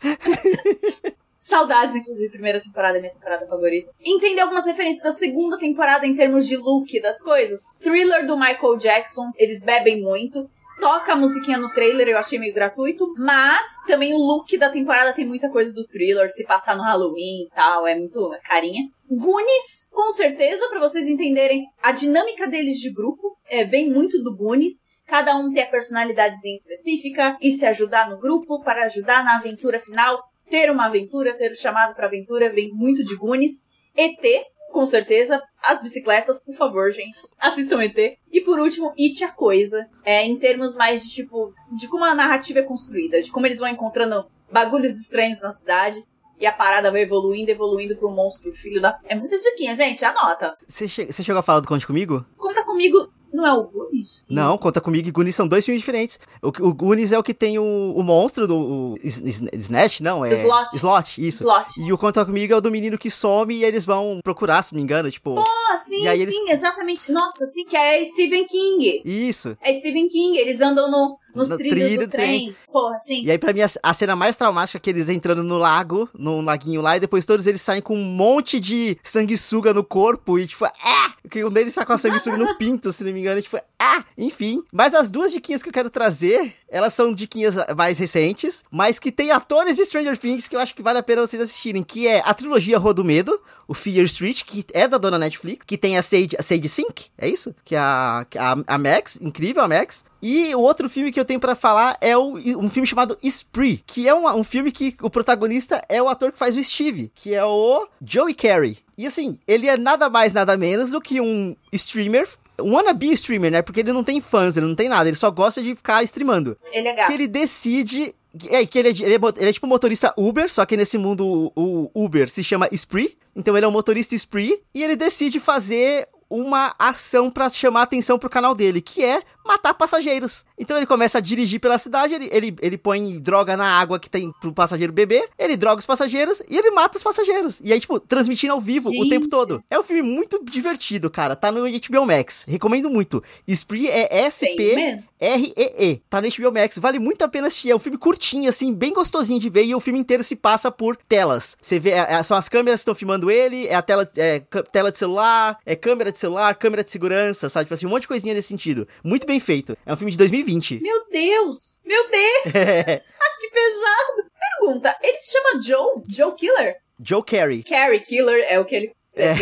Speaker 1: (laughs) Saudades, inclusive, primeira temporada é minha temporada favorita. Entender algumas referências da segunda temporada em termos de look das coisas. Thriller do Michael Jackson, eles bebem muito. Toca a musiquinha no trailer, eu achei meio gratuito. Mas também o look da temporada tem muita coisa do thriller, se passar no Halloween e tal, é muito carinha. Goonies, com certeza, pra vocês entenderem a dinâmica deles de grupo, é, vem muito do Goonies. Cada um tem a personalidadezinha específica e se ajudar no grupo para ajudar na aventura final. Ter uma aventura, ter o chamado pra aventura, vem muito de Goonies. ET, com certeza. As bicicletas, por favor, gente. Assistam ET. E por último, It a Coisa. É, em termos mais de tipo, de como a narrativa é construída, de como eles vão encontrando bagulhos estranhos na cidade. E a parada vai evoluindo, evoluindo pro monstro, filho da. É muita diquinha, gente, anota.
Speaker 2: você, che- você chegou a falar do Conte Comigo?
Speaker 1: Conta comigo, não é o Goonies?
Speaker 2: Não, Conta Comigo e Goonies são dois filmes diferentes. O, o Goonies é o que tem o, o monstro do... O, Snatch? Não, é...
Speaker 1: Slot.
Speaker 2: Slot, isso.
Speaker 1: Slot.
Speaker 2: E o Conta Comigo é o do menino que some e eles vão procurar, se não me engano, tipo...
Speaker 1: Ah, sim,
Speaker 2: E aí eles-
Speaker 1: sim, exatamente. Nossa, sim, que é Stephen King.
Speaker 2: Isso.
Speaker 1: É Stephen King, eles andam no, nos
Speaker 2: No
Speaker 1: trilhos
Speaker 2: trilho
Speaker 1: do
Speaker 2: do
Speaker 1: trem. Porra, sim.
Speaker 2: E aí, pra mim, a, a cena mais traumática é que eles entrando no lago, num laguinho lá, e depois todos eles saem com um monte de sanguessuga no corpo, e tipo, ah! Que um deles tá com a sanguessuga no (laughs) pinto, se não me engano, e, tipo, ah! Enfim. Mas as duas diquinhas que eu quero trazer, elas são diquinhas mais recentes, mas que tem atores de Stranger Things que eu acho que vale a pena vocês assistirem, que é a trilogia Rua do Medo, o Fear Street, que é da dona Netflix, que tem a Sage, a Sage Sink, é isso? Que é a, é a, a Max, incrível a Max. E o outro filme que eu tenho pra falar é o, um filme chamado Spree, que é um, um filme que o protagonista é o ator que faz o Steve, que é o Joey Carey. E assim, ele é nada mais, nada menos do que um streamer, wannabe streamer, né? Porque ele não tem fãs, ele não tem nada, ele só gosta de ficar streamando.
Speaker 1: Ele é gato.
Speaker 2: Que ele decide. É, que ele é, ele, é, ele é tipo motorista Uber, só que nesse mundo o, o Uber se chama Spree. Então ele é um motorista Spree e ele decide fazer uma ação pra chamar atenção pro canal dele, que é matar passageiros. Então ele começa a dirigir pela cidade, ele, ele, ele põe droga na água que tem pro passageiro beber, ele droga os passageiros e ele mata os passageiros. E aí, tipo, transmitindo ao vivo o
Speaker 1: Gente.
Speaker 2: tempo todo. É um filme muito divertido, cara. Tá no HBO Max. Recomendo muito. Spree é
Speaker 1: Tem
Speaker 2: SP.
Speaker 1: mesmo?
Speaker 2: R-E-E. Tá no HBO Max. Vale muito a pena assistir. É um filme curtinho, assim, bem gostosinho de ver. E o filme inteiro se passa por telas. Você vê, é, é, são as câmeras que estão filmando ele, é a tela, é, tela de celular, é câmera de celular, câmera de segurança, sabe? Tipo assim, um monte de coisinha nesse sentido. Muito bem feito. É um filme de 2020.
Speaker 1: Meu Deus! Meu Deus! (laughs) que pesado! Pergunta, ele se chama Joe? Joe Killer?
Speaker 2: Joe Carey.
Speaker 1: Carrie Killer é o que ele
Speaker 2: É.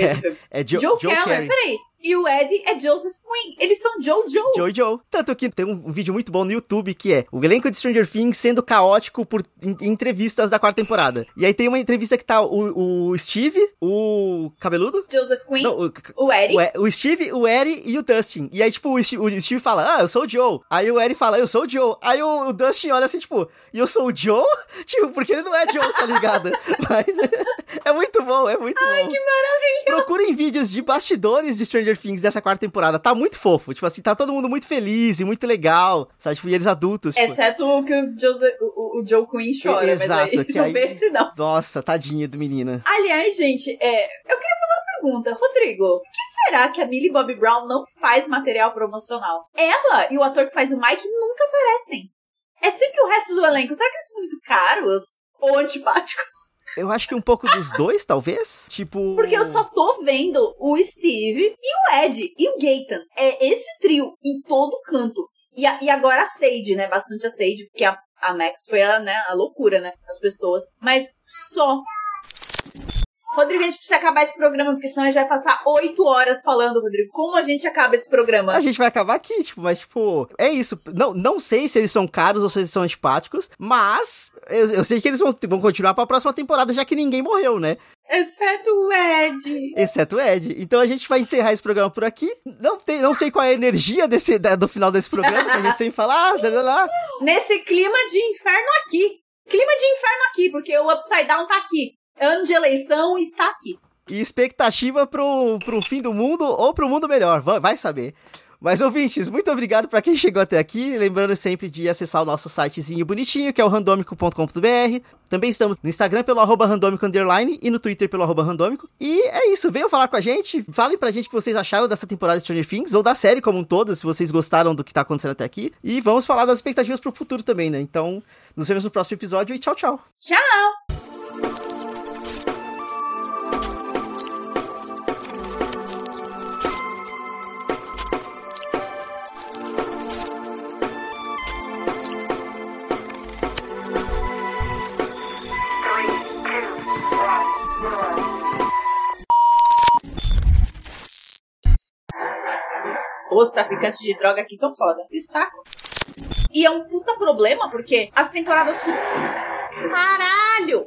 Speaker 2: É Jo-
Speaker 1: Joe,
Speaker 2: Joe
Speaker 1: Keller,
Speaker 2: Carey.
Speaker 1: peraí. E o Ed é Joseph Quinn. Eles são Joe Joe.
Speaker 2: Joe e Joe. Tanto que tem um, vídeo muito bom no YouTube que é o elenco de Stranger Things sendo caótico por entrevistas da quarta temporada. E aí tem uma entrevista que tá o, o Steve, o cabeludo?
Speaker 1: Joseph Quinn.
Speaker 2: Não, o,
Speaker 1: O
Speaker 2: o, o Steve, o Eri e o Dustin. E aí, tipo, o Steve, o Steve fala, ah, eu sou o Joe. Aí o Eri fala, eu sou o Joe. Aí o, o Dustin olha assim, tipo, e eu sou o Joe? (laughs) Tipo, porque ele não é Joe, tá ligado? (laughs) Mas (laughs) é muito bom, é muito bom.
Speaker 1: Que maravilha!
Speaker 2: Procurem vídeos de bastidores de Stranger Things dessa quarta temporada. Tá muito fofo. Tipo assim, tá todo mundo muito feliz e muito legal. Sabe? Tipo, e eles adultos. Tipo,
Speaker 1: Exceto o que o, Joseph, o, o Joe Quinn chora,
Speaker 2: Exato,
Speaker 1: mas aí
Speaker 2: que
Speaker 1: não
Speaker 2: aí-
Speaker 1: vê esse não.
Speaker 2: Nossa, tadinho do menino.
Speaker 1: Aliás, gente, é, eu queria fazer uma pergunta. Rodrigo, o que será que a Millie Bobby Brown não faz material promocional? Ela e o ator que faz o Mike nunca aparecem. É sempre o resto do elenco. Será que eles são muito caros? Ou antipáticos?
Speaker 2: Eu acho que um pouco dos dois, talvez. Tipo.
Speaker 1: Porque eu só tô vendo o Steve e o Ed e o Gaten. É esse trio em todo canto. E, a- e agora a Sage, né? Bastante a Sage, porque a, a Max foi a, né, a loucura, né? Das pessoas. Mas só. Rodrigo, a gente precisa acabar esse programa, porque senão a gente vai passar oito horas falando, Rodrigo. Como a gente acaba esse programa?
Speaker 2: A gente vai acabar aqui, tipo, mas, tipo, é isso. Não, não sei se eles são caros ou se eles são antipáticos, mas eu, eu sei que eles vão, vão continuar pra próxima temporada, já que ninguém morreu, né?
Speaker 1: Exceto o Ed.
Speaker 2: Exceto o Ed. Então a gente vai encerrar esse programa por aqui. Não, tem, não sei qual é a energia desse, da- do final desse programa, que a gente sempre fala, ah, lá.
Speaker 1: Nesse clima de inferno aqui. Clima de inferno aqui, porque o Upside Down tá aqui. Ano de eleição está aqui.
Speaker 2: E expectativa pro, pro fim do mundo ou pro mundo melhor, vai, saber. Mas, ouvintes, muito obrigado pra quem chegou até aqui. Lembrando sempre de acessar o nosso sitezinho bonitinho, que é o randômico.com.br. Também estamos no Instagram pelo arroba randômico underline e no Twitter pelo arroba randômico. E é isso, venham falar com a gente. Falem pra gente o que vocês acharam dessa temporada de Stranger Things, ou da série como um todo, se vocês gostaram do que tá acontecendo até aqui. E vamos falar das expectativas pro futuro também, né? Então, nos vemos no próximo episódio e tchau, tchau.
Speaker 1: Tchau! Os traficantes de droga aqui tão foda. Que saco. E é um puta problema, porque as temporadas. Caralho!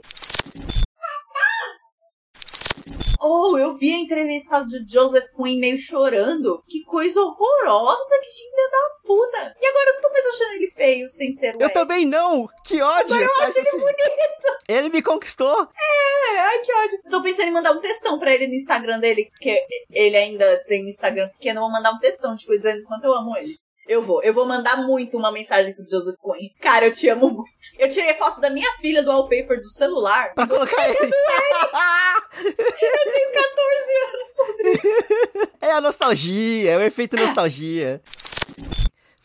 Speaker 1: Oh, eu vi a entrevista do Joseph Quinn meio chorando. Que coisa horrorosa, que filha da puta. E agora eu não tô mais achando ele feio sem ser o
Speaker 2: Eu também não! Que ódio!
Speaker 1: Agora eu acho ele
Speaker 2: assim?
Speaker 1: bonito.
Speaker 2: Ele me conquistou!
Speaker 1: É, ai, que ódio. Tô pensando em mandar um textão pra ele no Instagram dele, porque ele ainda tem Instagram pequeno. Eu vou mandar um textão, tipo, dizendo quanto eu amo ele. Eu vou, eu vou mandar muito uma mensagem pro Joseph Quinn. Cara, eu te amo muito. Eu tirei foto da minha filha do wallpaper do celular.
Speaker 2: Pra colocar ele. (laughs)
Speaker 1: Eu tenho 14 anos.
Speaker 2: É a nostalgia, é o efeito nostalgia.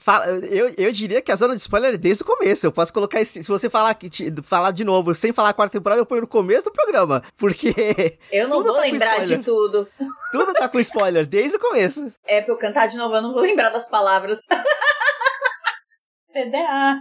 Speaker 2: Fala- eu, eu diria que a zona de spoiler é desde o começo. Eu posso colocar esse. Se você falar, que falar de novo sem falar a quarta temporada, eu ponho no começo do programa. Porque (laughs)
Speaker 1: Eu não vou
Speaker 2: tá
Speaker 1: lembrar de tudo. (laughs)
Speaker 2: tudo tá com spoiler desde o começo.
Speaker 1: É, pra eu cantar de novo, eu não vou lembrar das palavras. (laughs) TDA.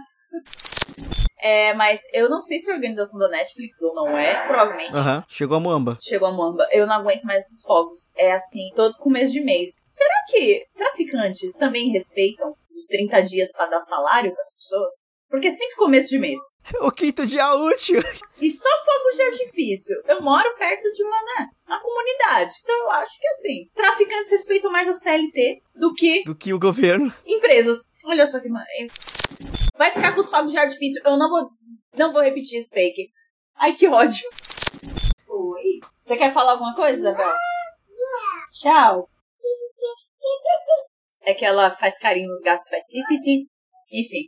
Speaker 1: É, mas eu não sei se é organização da Netflix ou não é. Provavelmente.
Speaker 2: Aham, chegou a Moamba.
Speaker 1: Chegou a Moamba. Eu não aguento mais esses fogos. É assim, todo começo de mês. Será que traficantes também respeitam os 30 dias pra dar salário pras pessoas? Porque é sempre começo de mês. (laughs)
Speaker 2: O quinto dia útil.
Speaker 1: E só fogos de artifício. Eu moro perto de uma, né, uma comunidade. Então eu acho que assim, traficantes respeitam mais a CLT do que
Speaker 2: Do que o governo.
Speaker 1: empresas. Olha só que mano. Vai ficar com os fogos de artifício. Eu não vou, não vou repetir esse fake. Ai, que ódio. Oi. Você quer falar alguma coisa, Isabel? Tchau. É que ela faz carinho nos gatos, faz ti. Enfim.